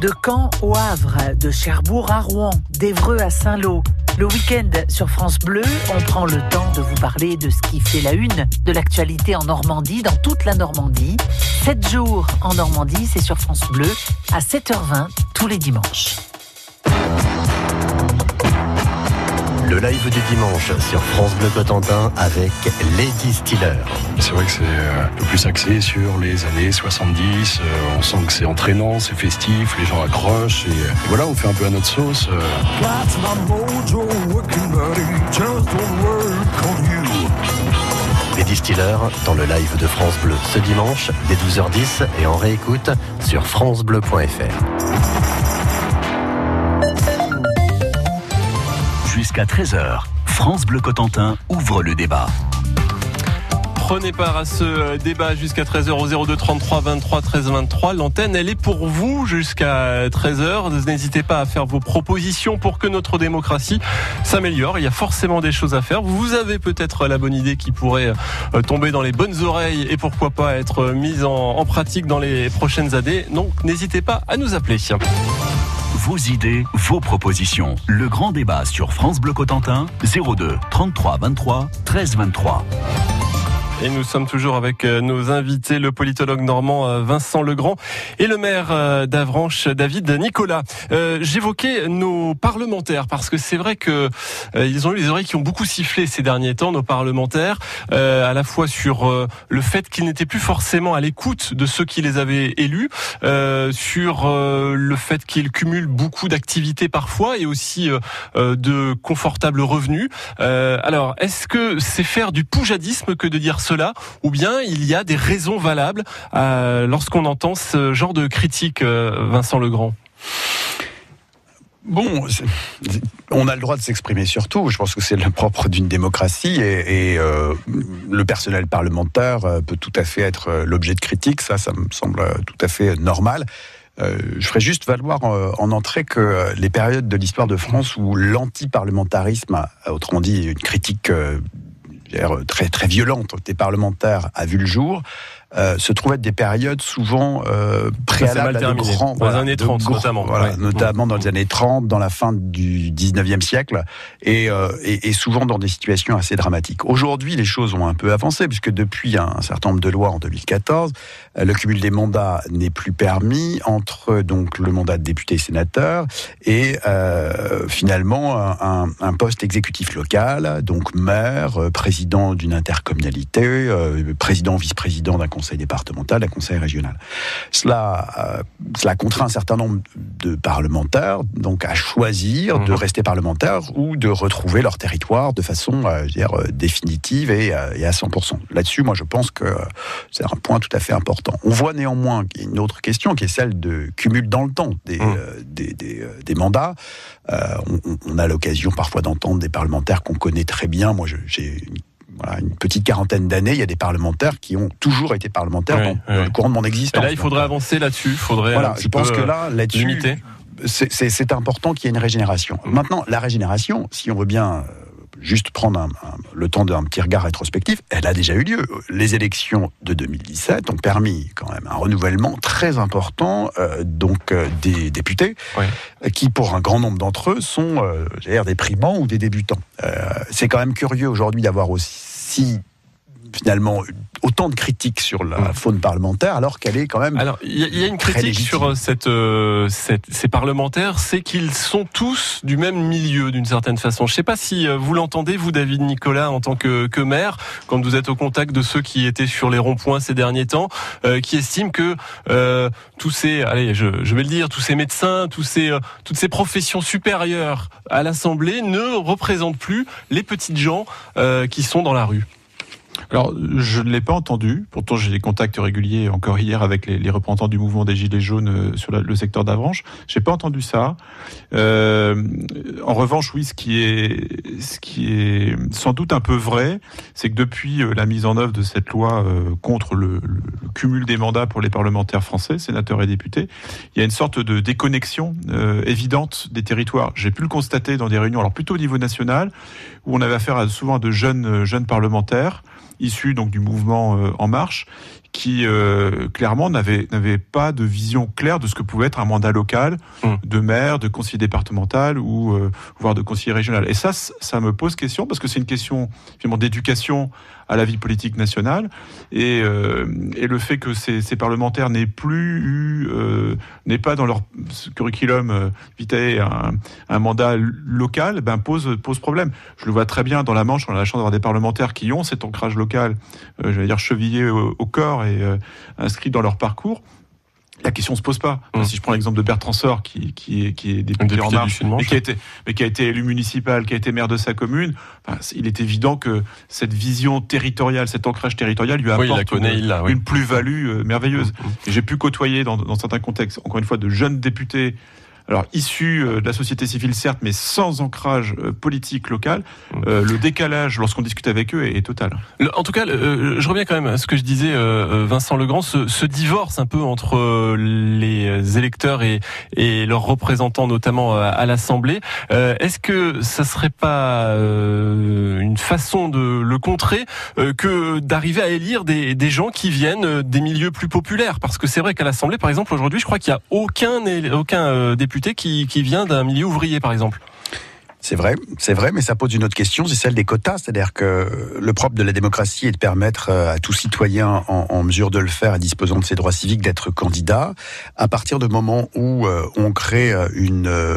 De Caen au Havre, de Cherbourg à Rouen, d'Evreux à Saint-Lô. Le week-end sur France Bleu, on prend le temps de vous parler de ce qui fait la une de l'actualité en Normandie, dans toute la Normandie. 7 jours en Normandie, c'est sur France Bleu, à 7h20 tous les dimanches. Le live du dimanche sur France Bleu Cotentin avec les distilleurs. C'est vrai que c'est euh, le plus axé sur les années 70. Euh, on sent que c'est entraînant, c'est festif, les gens accrochent et, voilà, on fait un peu à notre sauce. Euh. Les distilleurs dans le live de France Bleu ce dimanche dès 12h10 et en réécoute sur francebleu.fr. Jusqu'à 13h, France Bleu Cotentin ouvre le débat. Prenez part à ce euh, débat jusqu'à 13h au 02 33 23 13 23. L'antenne, elle est pour vous jusqu'à 13h. N'hésitez pas à faire vos propositions pour que notre démocratie s'améliore. Il y a forcément des choses à faire. Vous avez peut-être la bonne idée qui pourrait euh, tomber dans les bonnes oreilles et pourquoi pas être mise en pratique dans les prochaines années. Donc, n'hésitez pas à nous appeler vos idées, vos propositions. Le grand débat sur France Bleu Cotentin, 02 33 23 13 23. Et nous sommes toujours avec euh, nos invités, le politologue normand euh, Vincent Legrand et le maire euh, d'Avranches, David Nicolas. J'évoquais nos parlementaires parce que c'est vrai que ils ont eu les oreilles qui ont beaucoup sifflé ces derniers temps, nos parlementaires, à la fois sur le fait qu'ils n'étaient plus forcément à l'écoute de ceux qui les avaient élus, sur le fait qu'ils cumulent beaucoup d'activités parfois et aussi de confortables revenus. alors, est-ce que c'est faire du poujadisme que de dire cela, ou bien il y a des raisons valables euh, lorsqu'on entend ce genre de critique, euh, Vincent Legrand? Bon, on a le droit de s'exprimer sur tout. Je pense que c'est le propre d'une démocratie et, euh, le personnel parlementaire peut tout à fait être l'objet de critique. Ça, ça me semble tout à fait normal. je ferai juste valoir en entrée que les périodes de l'histoire de France où l'anti-parlementarisme, autrement dit une critique très très violente des parlementaires a vu le jour. Euh, se trouvaient être des périodes souvent euh, préalables à de grands... Dans les années 30 notamment. Voilà, Notamment dans les années 30, dans la fin du 19e siècle, et, euh, et, et, souvent dans des situations assez dramatiques. Aujourd'hui, les choses ont un peu avancé, puisque depuis un, certain nombre de lois en 2014, euh, le cumul des mandats n'est plus permis entre donc le mandat de député et sénateur et finalement un, un, poste exécutif local, donc maire, président d'une intercommunalité, président, vice-président d'un conseil départemental, d'un conseil régional. Cela, euh, cela contraint un certain nombre de parlementaires donc à choisir de mhm. rester parlementaires ou de retrouver leur territoire de façon euh, dire, euh, définitive et, et à 100%. Là-dessus, moi, je pense que c'est un point tout à fait important. On voit néanmoins qu'il y a une autre question qui est celle de cumul dans le temps des, mhm. des, des, des, mandats. on, on, a l'occasion parfois d'entendre des parlementaires qu'on connaît très bien. Moi, j'ai une une petite quarantaine d'années, il y a des parlementaires qui ont toujours été parlementaires dans, le courant de mon existence. Et là, il faudrait avancer là-dessus. Faudrait voilà, je pense que là, là-dessus, c'est important qu'il y ait une régénération. Mm. Maintenant, la régénération, si on veut bien euh, juste prendre le temps d'un petit regard rétrospectif, elle a déjà eu lieu. Les élections de 2017 ont permis quand même un renouvellement très important euh, donc euh, des députés, qui pour un grand nombre d'entre eux sont euh, des primants ou des débutants. c'est quand même curieux aujourd'hui d'avoir aussi si finalement autant de critiques sur la mmh. faune parlementaire alors qu'elle est quand même. Alors il y, a une critique sur euh, cette, euh, cette, ces parlementaires, c'est qu'ils sont tous du même milieu d'une certaine façon. Je ne sais pas si euh, vous l'entendez, vous David Nicolas, en tant que, que, maire, quand vous êtes au contact de ceux qui étaient sur les ronds-points ces derniers temps, qui estiment que tous ces, allez, je, je, vais le dire, tous ces médecins, tous ces, toutes ces professions supérieures à l'Assemblée ne représentent plus les petites gens qui sont dans la rue. Alors, je ne l'ai pas entendu. Pourtant, j'ai des contacts réguliers encore hier avec les, représentants du mouvement des Gilets jaunes euh, sur le secteur d'Avranches. J'ai pas entendu ça. Euh, en revanche, oui, ce qui est, ce qui est sans doute un peu vrai, c'est que depuis euh, la mise en œuvre de cette loi contre le, cumul des mandats pour les parlementaires français, sénateurs et députés, il y a une sorte de déconnexion évidente des territoires. J'ai pu le constater dans des réunions, alors plutôt au niveau national, où on avait affaire à, souvent à de jeunes jeunes parlementaires issus donc du mouvement euh, En Marche, qui euh, clairement n'avait n'avait pas de vision claire de ce que pouvait être un mandat local hum. de maire, de conseiller départemental ou euh, voire de conseiller régional. Et ça, ça me pose question parce que c'est une question finalement d'éducation à la vie politique nationale et, euh, le fait que ces, parlementaires n'aient plus eu, euh, n'aient pas dans leur curriculum euh, vitae un, mandat local, ben pose problème. Je le vois très bien dans la Manche, on a la chance d'avoir des parlementaires qui ont cet ancrage local, euh, je vais dire chevillé au, corps et inscrit dans leur parcours la question se pose pas. Mmh. Si je prends l'exemple de Bertrand Sor, qui, qui, est, qui est député, en marche, mais qui, a été, mais qui a été élu municipal, qui a été maire de sa commune, il est évident que cette vision territoriale, cet ancrage territorial lui apporte une, plus-value euh, merveilleuse. Mmh. J'ai pu côtoyer dans, dans certains contextes, encore une fois, de jeunes députés alors issu euh, de la société civile certes, mais sans ancrage euh, politique local, mmh. euh, le décalage lorsqu'on discute avec eux est, total. en tout cas, je reviens quand même à ce que je disais, Vincent Legrand, ce, divorce un peu entre les électeurs et, et leurs représentants, notamment à, l'Assemblée. Est-ce que ça serait pas une façon de le contrer que d'arriver à élire des, des gens qui viennent des milieux plus populaires? Parce que c'est vrai qu'à l'Assemblée, par exemple, aujourd'hui, je crois qu'il n'y a aucun, aucun député qui, vient d'un milieu ouvrier, par exemple. C'est vrai, c'est vrai, mais ça pose une autre question, c'est celle des quotas. C'est-à-dire que le propre de la démocratie est de permettre euh, à tout citoyen en, mesure de le faire et disposant de ses droits civiques d'être candidat. À partir du moment où euh, on crée euh, une,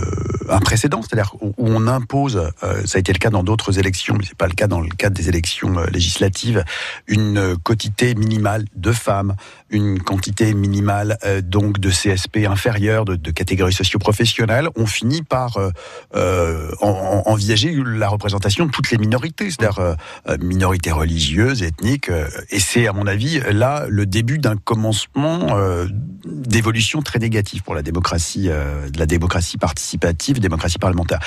un précédent, c'est-à-dire où, on impose, ça a été le cas dans d'autres élections, mais c'est pas le cas dans le cadre des élections législatives, une quotité minimale de femmes, une quantité minimale donc de CSP inférieure, de, de catégories socio-professionnelles, on finit par en envisager la représentation de toutes les minorités, c'est-à-dire euh, euh, minorités religieuses, ethniques, euh, et c'est à mon avis là le début d'un commencement d'évolution très négative pour la démocratie, de la démocratie participative, démocratie parlementaire.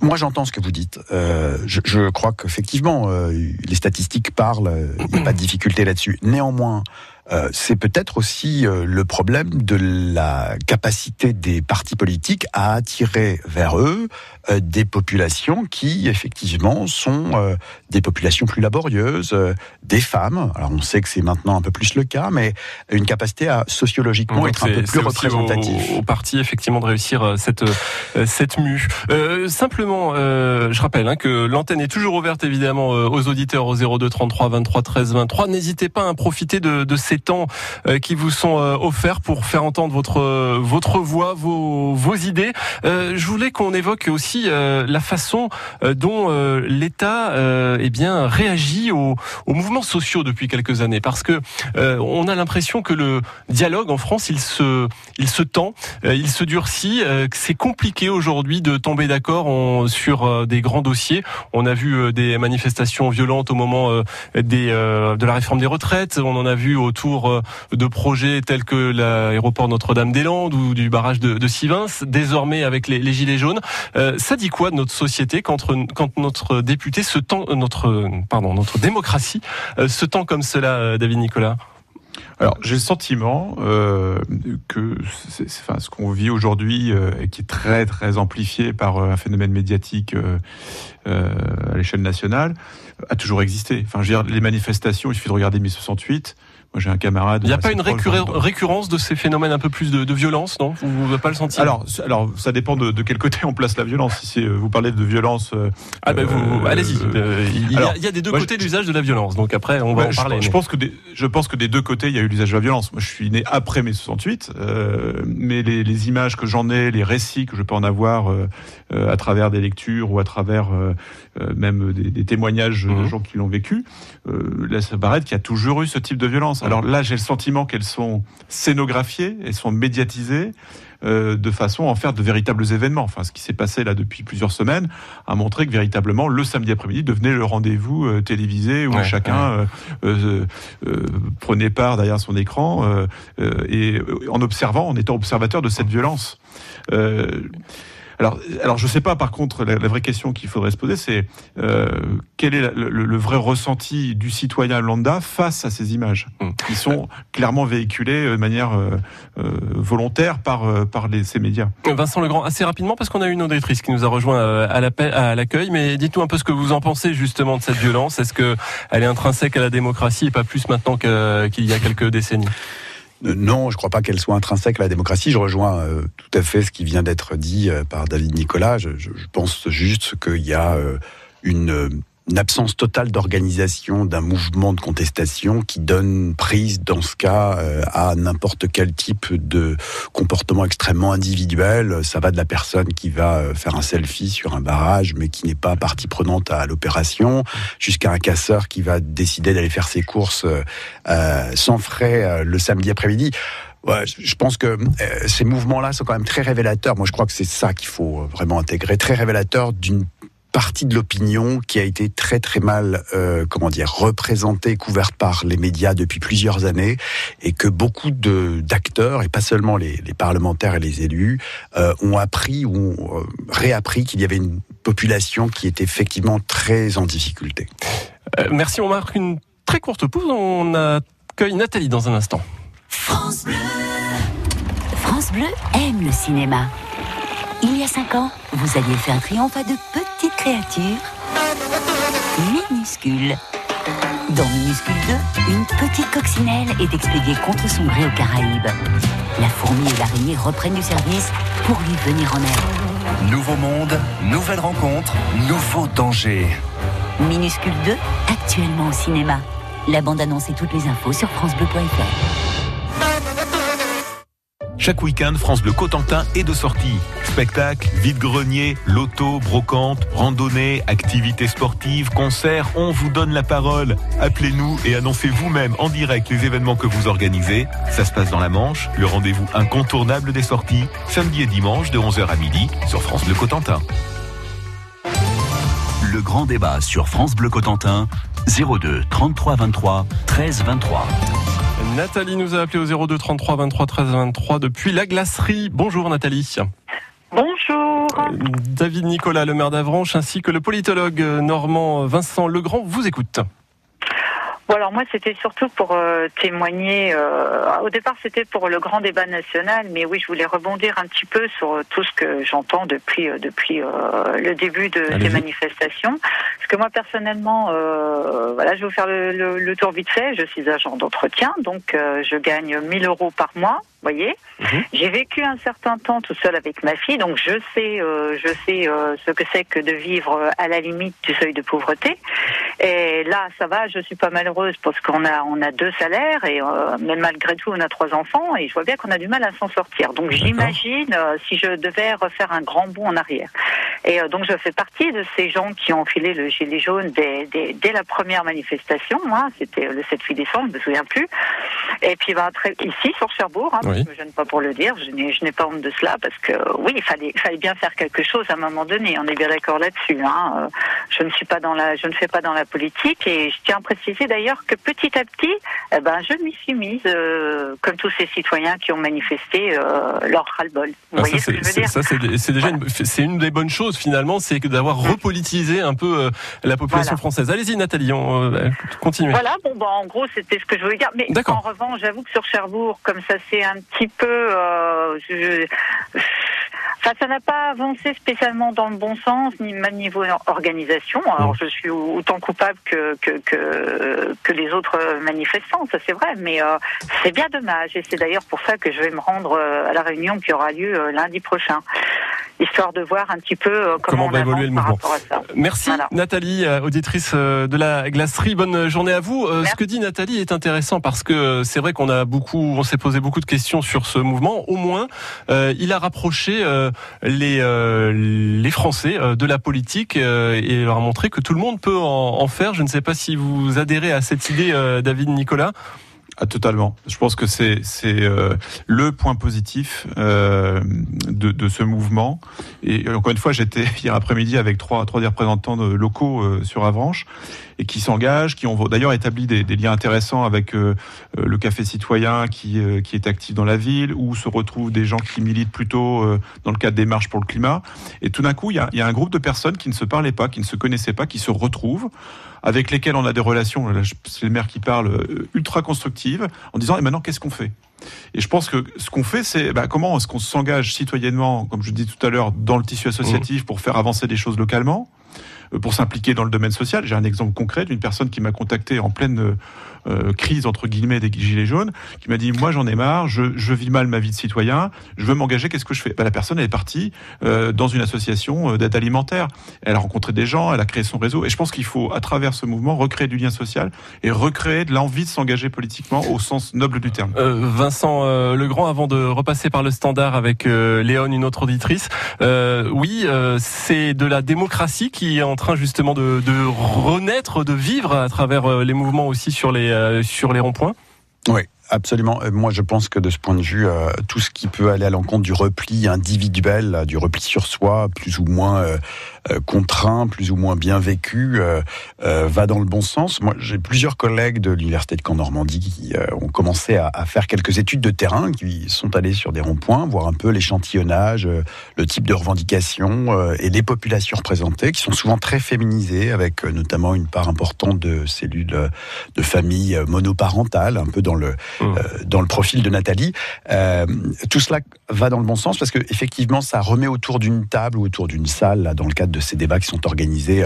moi, j'entends ce que vous dites. Je, je, crois qu'effectivement, les statistiques parlent. Il n'y a pas de difficulté là-dessus. Néanmoins. Euh, c'est peut-être aussi euh, le problème de la capacité des partis politiques à attirer vers eux euh, des populations qui, effectivement, sont des populations plus laborieuses, des femmes. Alors, on sait que c'est maintenant un peu plus le cas, mais une capacité à sociologiquement être un peu plus représentatif. Au, parti, effectivement, de réussir cette, cette mue. simplement, je rappelle hein, que l'antenne est toujours ouverte, évidemment, aux auditeurs au 02 33 23 13 23. N'hésitez pas à profiter de, de ces temps euh, qui vous sont euh, offerts pour faire entendre votre votre voix, vos, vos idées. Euh, je voulais qu'on évoque aussi la façon dont l'État eh bien réagit aux, aux, mouvements sociaux depuis quelques années, parce que on a l'impression que le dialogue en France il se il se tend, il se durcit, c'est compliqué aujourd'hui de tomber d'accord sur des grands dossiers. On a vu des manifestations violentes au moment des de la réforme des retraites, on en a vu autour euh, de projets tels que l'aéroport Notre-Dame-des-Landes ou du barrage de, de Sivins, désormais avec les, gilets jaunes. Euh, ça dit quoi de notre société quand, notre député se tend, notre pardon, notre démocratie euh, se tend comme cela, David Nicolas? Alors, j'ai le sentiment euh, que ce qu'on vit aujourd'hui, euh, qui est très très amplifié par un phénomène médiatique euh, à l'échelle nationale, a toujours existé. Enfin, les manifestations, il suffit de regarder 1068 Moi, j'ai un camarade. Il n'y a pas une récurrence de ces phénomènes un peu plus de, de violence, non? Vous ne pas le sentir Alors, alors, ça dépend de, de quel côté on place la violence. Si euh, vous parlez de violence. euh, Ah ben euh, allez-y. euh, il, y a, alors, il y a des deux moi, côtés je- de l'usage de la violence. Donc après, on va en parler. Je, mais- pense que des, je pense que des deux côtés, il y a eu l'usage de la violence. Moi, je suis né après mai 68, euh, mais les, les images que j'en ai, les récits que je peux en avoir à travers des lectures ou à travers même des, des témoignages de Mhm. gens qui l'ont vécu, euh, laissent apparaître qu'il y a toujours eu ce type de violence. Alors là, j'ai le sentiment qu'elles sont scénographiées, elles sont médiatisées. euh, de façon à en faire de véritables événements. Enfin, ce qui s'est passé là depuis plusieurs semaines a montré que véritablement le samedi après-midi devenait le rendez-vous euh, télévisé où Ouais, chacun euh, euh, euh, prenait part derrière son écran euh, euh, et en observant, en étant observateur de cette violence. Alors, alors, je sais pas. Par contre, la, la vraie question qu'il faudrait se poser, c'est euh, quel est la- le, le vrai ressenti du citoyen lambda face à ces images Mm. qui sont clairement véhiculées de manière euh, euh, volontaire par euh, par les, ces médias. Vincent Legrand, assez rapidement, parce qu'on a une auditrice qui nous a rejoint euh, à l'accueil, mais dites-nous un peu ce que vous en pensez justement de cette violence. Est-ce que elle est intrinsèque à la démocratie et pas plus maintenant qu'il y a quelques décennies? Non, je ne crois pas qu'elle soit intrinsèque à la démocratie. Je rejoins euh, tout à fait ce qui vient d'être dit euh, par David Nicolas. Je, pense juste qu'il y a euh, euh, une absence totale d'organisation d'un mouvement de contestation qui donne prise, dans ce cas, euh, à n'importe quel type de comportement extrêmement individuel. Ça va de la personne qui va euh, faire un selfie sur un barrage, mais qui n'est pas partie prenante à l'opération, jusqu'à un casseur qui va décider d'aller faire ses courses euh, sans frais le samedi après-midi. Je pense que ces mouvements-là sont quand même très révélateurs. Moi, je crois que c'est ça qu'il faut vraiment intégrer, très révélateur d'une partie de l'opinion qui a été très très mal, euh, comment dire, représentée, couverte par les médias depuis plusieurs années, et que beaucoup de d'acteurs, et pas seulement les, les parlementaires et les élus, euh, ont appris ou ont euh, réappris qu'il y avait une population qui était effectivement très en difficulté. Euh, Merci, on marque une très courte pause. On accueille Nathalie dans un instant. France Bleu. France Bleu aime le cinéma. Il y a cinq ans, vous alliez faire triomphe à de petites créatures minuscules. Dans Minuscule 2, une petite coccinelle est expédiée contre son gré aux Caraïbes. La fourmi et l'araignée reprennent du service pour lui venir en aide. Nouveau monde, nouvelle rencontre, nouveau danger. Minuscule 2, actuellement au cinéma. La bande-annonce et toutes les infos sur FranceBleu.fr. Chaque week-end, France Bleu Cotentin est de sortie. Spectacles, vide-grenier, loto, brocante, randonnée, activités sportives, concerts, on vous donne la parole. Appelez-nous et annoncez vous-même en direct les événements que vous organisez. Ça se passe dans la Manche, le rendez-vous incontournable des sorties, samedi et dimanche de 11h à midi sur France Bleu Cotentin. Le grand débat sur France Bleu Cotentin, 02 33 23 13 23. Nathalie nous a appelé au 02 33 23 13 23 depuis la glacerie. Bonjour Nathalie. Bonjour. David Nicolas, le maire d'Avranches, ainsi que le politologue normand Vincent Legrand vous écoutent. Bon alors moi c'était surtout pour euh, témoigner. euh, au départ c'était pour le grand débat national, mais oui je voulais rebondir un petit peu sur tout ce que j'entends depuis euh, depuis euh, le début de Allez-y. ces manifestations. Parce que moi personnellement, euh, voilà je vais vous faire le, le- le tour vite fait. Je suis agent d'entretien, donc euh, je gagne 1000 euros par mois. Voyez, j'ai vécu un certain temps tout seul avec ma fille, donc je sais, euh, je sais euh, ce que c'est que de vivre à la limite du seuil de pauvreté. Et là, ça va, je suis pas malheureuse parce qu'on a, on a deux salaires et euh, mais malgré tout, on a trois enfants et je vois bien qu'on a du mal à s'en sortir. Donc j'imagine euh, si je devais refaire un grand bond en arrière. Et euh, donc je fais partie de ces gens qui ont enfilé le gilet jaune dès, dès, dès la première manifestation. Moi, c'était le 7 décembre, je me souviens plus. Et puis bah, très, ici sur Cherbourg, hein, Oui. parce que je n'ai pas pour le dire, je n'ai, je pas honte de cela parce que oui, il fallait, fallait bien faire quelque chose à un moment donné. On est bien d'accord là-dessus. Hein. Euh, Je ne suis pas dans la, je ne fais pas dans la politique et je tiens à préciser d'ailleurs que petit à petit, eh ben, je m'y suis mise euh, comme tous ces citoyens qui ont manifesté euh, leur ras-le-bol. Vous Ah, voyez ça, ce que je veux c'est- dire ça, c'est c'est déjà une, c'est une des bonnes choses finalement, c'est d'avoir repolitisé un peu euh, la population Voilà. française. Allez-y Nathalie, on continue. Voilà, bon, bah, en gros, c'était ce que je voulais dire. Mais en revanche, j'avoue que sur Cherbourg, comme ça, c'est un petit peu. euh, je- Enfin, ça n'a pas avancé spécialement dans le bon sens, ni même niveau organisation. Alors, je suis autant coupable que, que, que, que les autres manifestants, ça c'est vrai, mais euh, c'est bien dommage. Et c'est d'ailleurs pour ça que je vais me rendre euh, à la réunion qui aura lieu lundi prochain histoire de voir un petit peu euh, comment, va évoluer le mouvement. Merci Voilà. Nathalie, euh, auditrice euh, de la glacerie. Bonne journée à vous. Ce que dit Nathalie est intéressant parce que c'est vrai qu'on a beaucoup, on s'est posé beaucoup de questions sur ce mouvement. Au moins, euh, il a rapproché euh, les euh, les Français de la politique et leur a montré que tout le monde peut en, en faire. Je ne sais pas si vous adhérez à cette idée, David Nicolas. Ah, totalement. Je pense que c'est euh, le point positif euh, de, de ce mouvement. Et encore une fois, j'étais hier après-midi avec trois trois des représentants locaux euh, sur Avranches et qui s'engagent, qui ont d'ailleurs établi des, des liens intéressants avec euh, le Café Citoyen qui euh, qui est actif dans la ville, où se retrouvent des gens qui militent plutôt euh, dans le cadre des marches pour le climat. Et tout d'un coup, il y a, y a un groupe de personnes qui ne se parlaient pas, qui ne se connaissaient pas, qui se retrouvent avec lesquels on a des relations, c'est le maire qui parle, euh, ultra constructives, en disant, et maintenant, qu'est-ce qu'on fait? Et je pense que ce qu'on fait, c'est bah, comment est-ce qu'on s'engage citoyennement, comme je dis tout à l'heure, dans le tissu associatif pour faire avancer des choses localement euh, pour s'impliquer dans le domaine social? J'ai un exemple concret d'une personne qui m'a contacté en pleine euh, crise entre guillemets des gilets jaunes, qui m'a dit moi j'en ai marre, je, je vis mal ma vie de citoyen, je veux m'engager, qu'est-ce que je fais? Bah, La personne elle est partie euh, dans une association euh, d'aide alimentaire. Elle a rencontré des gens, elle a créé son réseau, et je pense qu'il faut à travers ce mouvement recréer du lien social et recréer de l'envie de s'engager politiquement au sens noble du terme. Euh, Vincent euh, Legrand, avant de repasser par le standard avec euh, Léon, une autre auditrice, oui, c'est de la démocratie qui est en train justement de, de renaître, de vivre à travers les mouvements aussi sur les sur les ronds-points? Oui, absolument. Euh, Moi, je pense que de ce point de vue, euh, tout ce qui peut aller à l'encontre du repli individuel, du repli sur soi, plus ou moins euh, contraint, plus ou moins bien vécu, va dans le bon sens. Moi, j'ai plusieurs collègues de l'université de Caen Normandie qui ont commencé à, à faire quelques études de terrain, qui sont allés sur des ronds-points, voir un peu l'échantillonnage, le type de revendication euh, et les populations représentées, qui sont souvent très féminisées, avec notamment une part importante de cellules de familles monoparentales, un peu dans le euh, dans le profil de Nathalie. Euh, tout cela va dans le bon sens parce que effectivement, ça remet autour d'une table ou autour d'une salle, là, dans le cadre de ces débats qui sont organisés,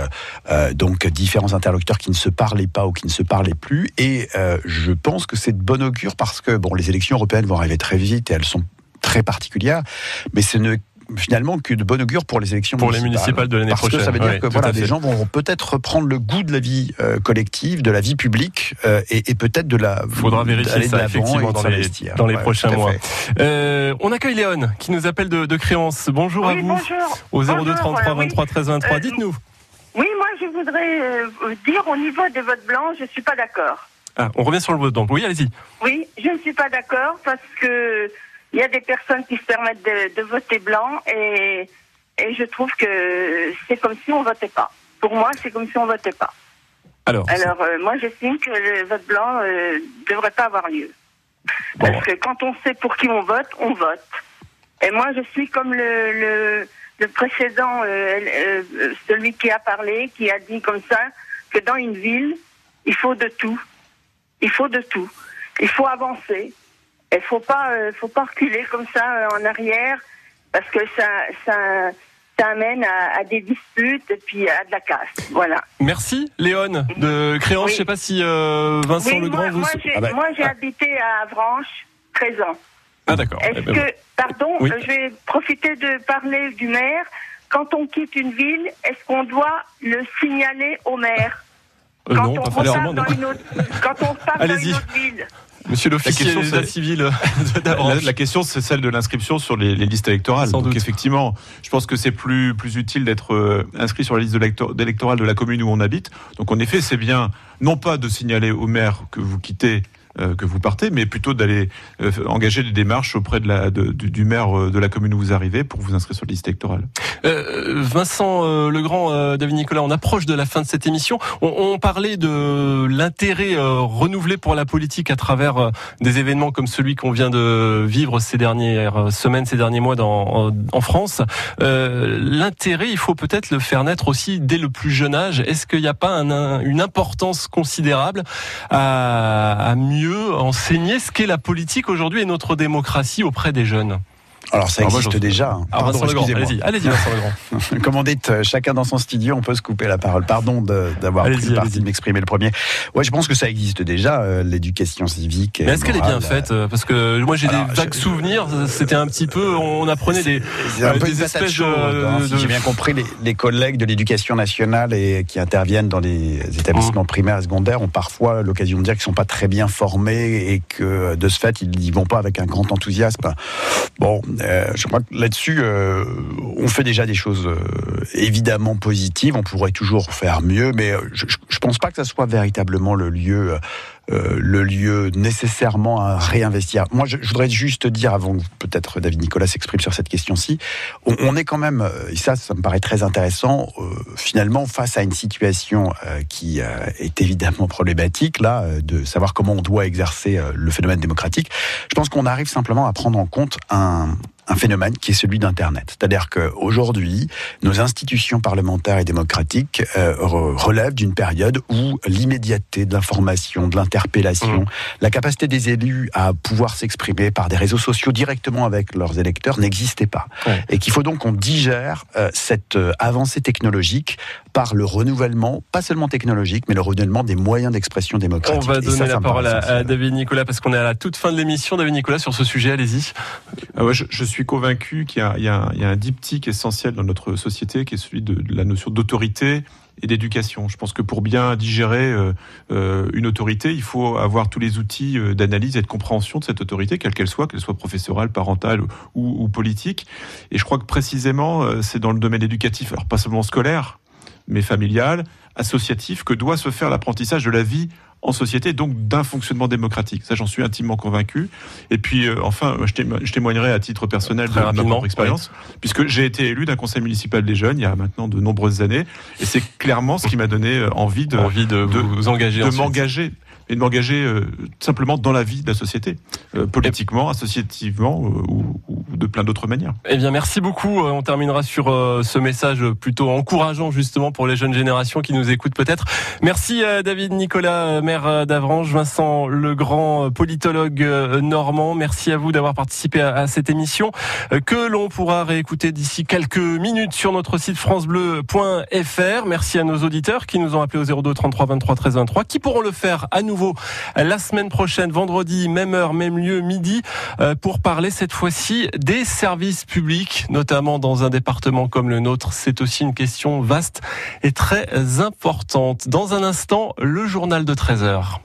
euh, donc différents interlocuteurs qui ne se parlaient pas ou qui ne se parlaient plus. Et je pense que c'est de bon augure parce que bon, les élections européennes vont arriver très vite et elles sont très particulières, mais ce ne finalement que de bon augure pour les élections Pour les municipales de l'année parce prochaine, que ça veut dire oui, que voilà, fait. gens vont peut-être reprendre le goût de la vie euh, collective, de la vie publique euh, et, et peut-être de la Faudra vérifier ça et effectivement dans les, dans les Ouais, prochains mois. Euh, on accueille Léon qui nous appelle de, de Créance. Bonjour à vous. bonjour. Au 02 Bonjour, 33 euh, oui. 23 13 23. Euh, Dites-nous. Oui, moi je voudrais euh, dire au niveau des votes blancs, je suis pas d'accord. Ah, on revient sur le vote donc. Oui, allez-y. Oui, je ne suis pas d'accord parce que il y a des personnes qui se permettent de, de voter blanc et, et je trouve que c'est comme si on votait pas. Pour moi, c'est comme si on votait pas. Alors, Alors, euh, moi, j'estime que le vote blanc ne devrait pas avoir lieu. Parce que quand on sait pour qui on vote, on vote. Et moi, je suis comme le, le, le précédent, euh, euh, euh, celui qui a parlé, qui a dit comme ça que dans une ville, il faut de tout. Il faut de tout. Il faut avancer. Il faut pas, euh, faut pas reculer comme ça euh, en arrière, parce que ça, ça, ça amène à, à des disputes et puis à de la casse. Voilà. Merci Léon de Créance. Je sais pas si euh, Vincent Oui, Legrand moi, vous. moi, j'ai Ah bah, moi, j'ai habité à Avranches 13 ans. ah, d'accord. Est-ce Eh ben, que, pardon, Oui. je vais profiter de parler du maire. Quand on quitte une ville, est-ce qu'on doit le signaler au maire? Euh, quand, non, on pas dans une autre, quand on dans une autre ville Monsieur l'officier question, d'état civil La, d'Avranches. la question, c'est celle de l'inscription sur les, les listes électorales. Sans Donc doute. effectivement, je pense que c'est plus plus utile d'être euh, inscrit sur la liste d'électorale de la commune où on habite. Donc en effet, c'est bien non pas de signaler au maire que vous quittez. Euh, que vous partez, mais plutôt d'aller euh, engager des démarches auprès de la, de- du, maire euh, de la commune où vous arrivez pour vous inscrire sur la liste électorale. Vincent Legrand, David Nicolas, on approche de la fin de cette émission. On, parlait de l'intérêt renouvelé pour la politique à travers des événements comme celui qu'on vient de vivre ces dernières semaines, ces derniers mois dans, en, France. L'intérêt, il faut peut-être le faire naître aussi dès le plus jeune âge. Est-ce qu'il n'y a pas un- un- une importance considérable à mieux enseigner ce qu'est la politique aujourd'hui et notre démocratie auprès des jeunes? Alors ça Alors existe déjà. hein. Alors, Vincent Legrand, excusez-moi. allez-y, allez-y, Vincent Legrand. Comme on dit, chacun dans son studio, on peut se couper la parole. Pardon d'avoir pris le parti de m'exprimer le premier. Ouais, je pense que ça existe déjà, euh, l'éducation civique. Mais est-ce qu'elle est bien faite euh, Parce que moi j'ai des vagues souvenirs. C'était un petit peu, on apprenait des, C'est un euh, peu des une patate espèces chaude, de, hein, de- si j'ai bien compris, les, les collègues de l'éducation nationale et qui interviennent dans les Mmh. établissements primaires et secondaires ont parfois l'occasion de dire qu'ils sont pas très bien formés et que de ce fait ils n'y vont pas avec un grand enthousiasme. Bon, euh, je crois que là-dessus, euh, on fait déjà des choses euh, évidemment positives. On pourrait toujours faire mieux, mais je, je pense pas que ça soit véritablement le lieu. Euh, le lieu nécessairement à réinvestir. Moi, je, voudrais juste dire, avant que peut-être David Nicolas s'exprime sur cette question-ci, on, est quand même, euh, et ça, ça me paraît très intéressant, euh, finalement, face à une situation qui est évidemment problématique, là, de savoir comment on doit exercer le phénomène démocratique. Je pense qu'on arrive simplement à prendre en compte un un phénomène qui est celui d'Internet. C'est-à-dire qu'aujourd'hui, nos institutions parlementaires et démocratiques euh, re- relèvent d'une période où l'immédiateté de l'information, de l'interpellation, la capacité des élus à pouvoir s'exprimer par des réseaux sociaux directement avec leurs électeurs n'existait pas. Et qu'il faut donc qu'on digère euh, cette euh, avancée technologique par le renouvellement, pas seulement technologique, mais le renouvellement des moyens d'expression On démocratique. va Et ça, donner ça la parole à, David Nicolas parce qu'on est à la toute fin de l'émission. David Nicolas sur ce sujet, allez-y. Ah ouais, je, je suis convaincu qu'il y, a- un- diptyque essentiel dans notre société qui est celui de, la notion d'autorité et d'éducation. Je pense que pour bien digérer euh, euh, une autorité, il faut avoir tous les outils euh, d'analyse et de compréhension de cette autorité, quelle qu'elle soit, qu'elle soit professorale, parentale ou, ou politique. Et je crois que précisément, c'est dans le domaine éducatif, alors pas seulement scolaire, mais familial, associatif, que doit se faire l'apprentissage de la vie en société, donc d'un fonctionnement démocratique. Ça, j'en suis intimement convaincu. Et puis, euh, enfin, je, témo- je témoignerai à titre personnel de ma propre expérience, puisque j'ai été élu d'un conseil municipal des jeunes il y a maintenant de nombreuses années, et c'est clairement ce qui m'a donné euh, envie de, Envie de vous engager de m'engager et de m'engager euh, simplement dans la vie de la société, euh, politiquement, associativement euh, ou, de plein d'autres manières. Eh bien, merci beaucoup. On terminera sur ce message plutôt encourageant justement pour les jeunes générations qui nous écoutent peut-être. Merci David Nicolas, maire d'Avranches, Vincent Legrand, politologue normand. Merci à vous d'avoir participé à, à cette émission que l'on pourra réécouter d'ici quelques minutes sur notre site francebleu.fr. Merci à nos auditeurs qui nous ont appelés au 02 33 23 13 23, qui pourront le faire à nouveau euh, la semaine prochaine, vendredi, même heure, même lieu, midi, euh, pour parler cette fois-ci des services publics, notamment dans un département comme le nôtre. C'est aussi une question vaste et très importante. Dans un instant, le journal de 13 heures.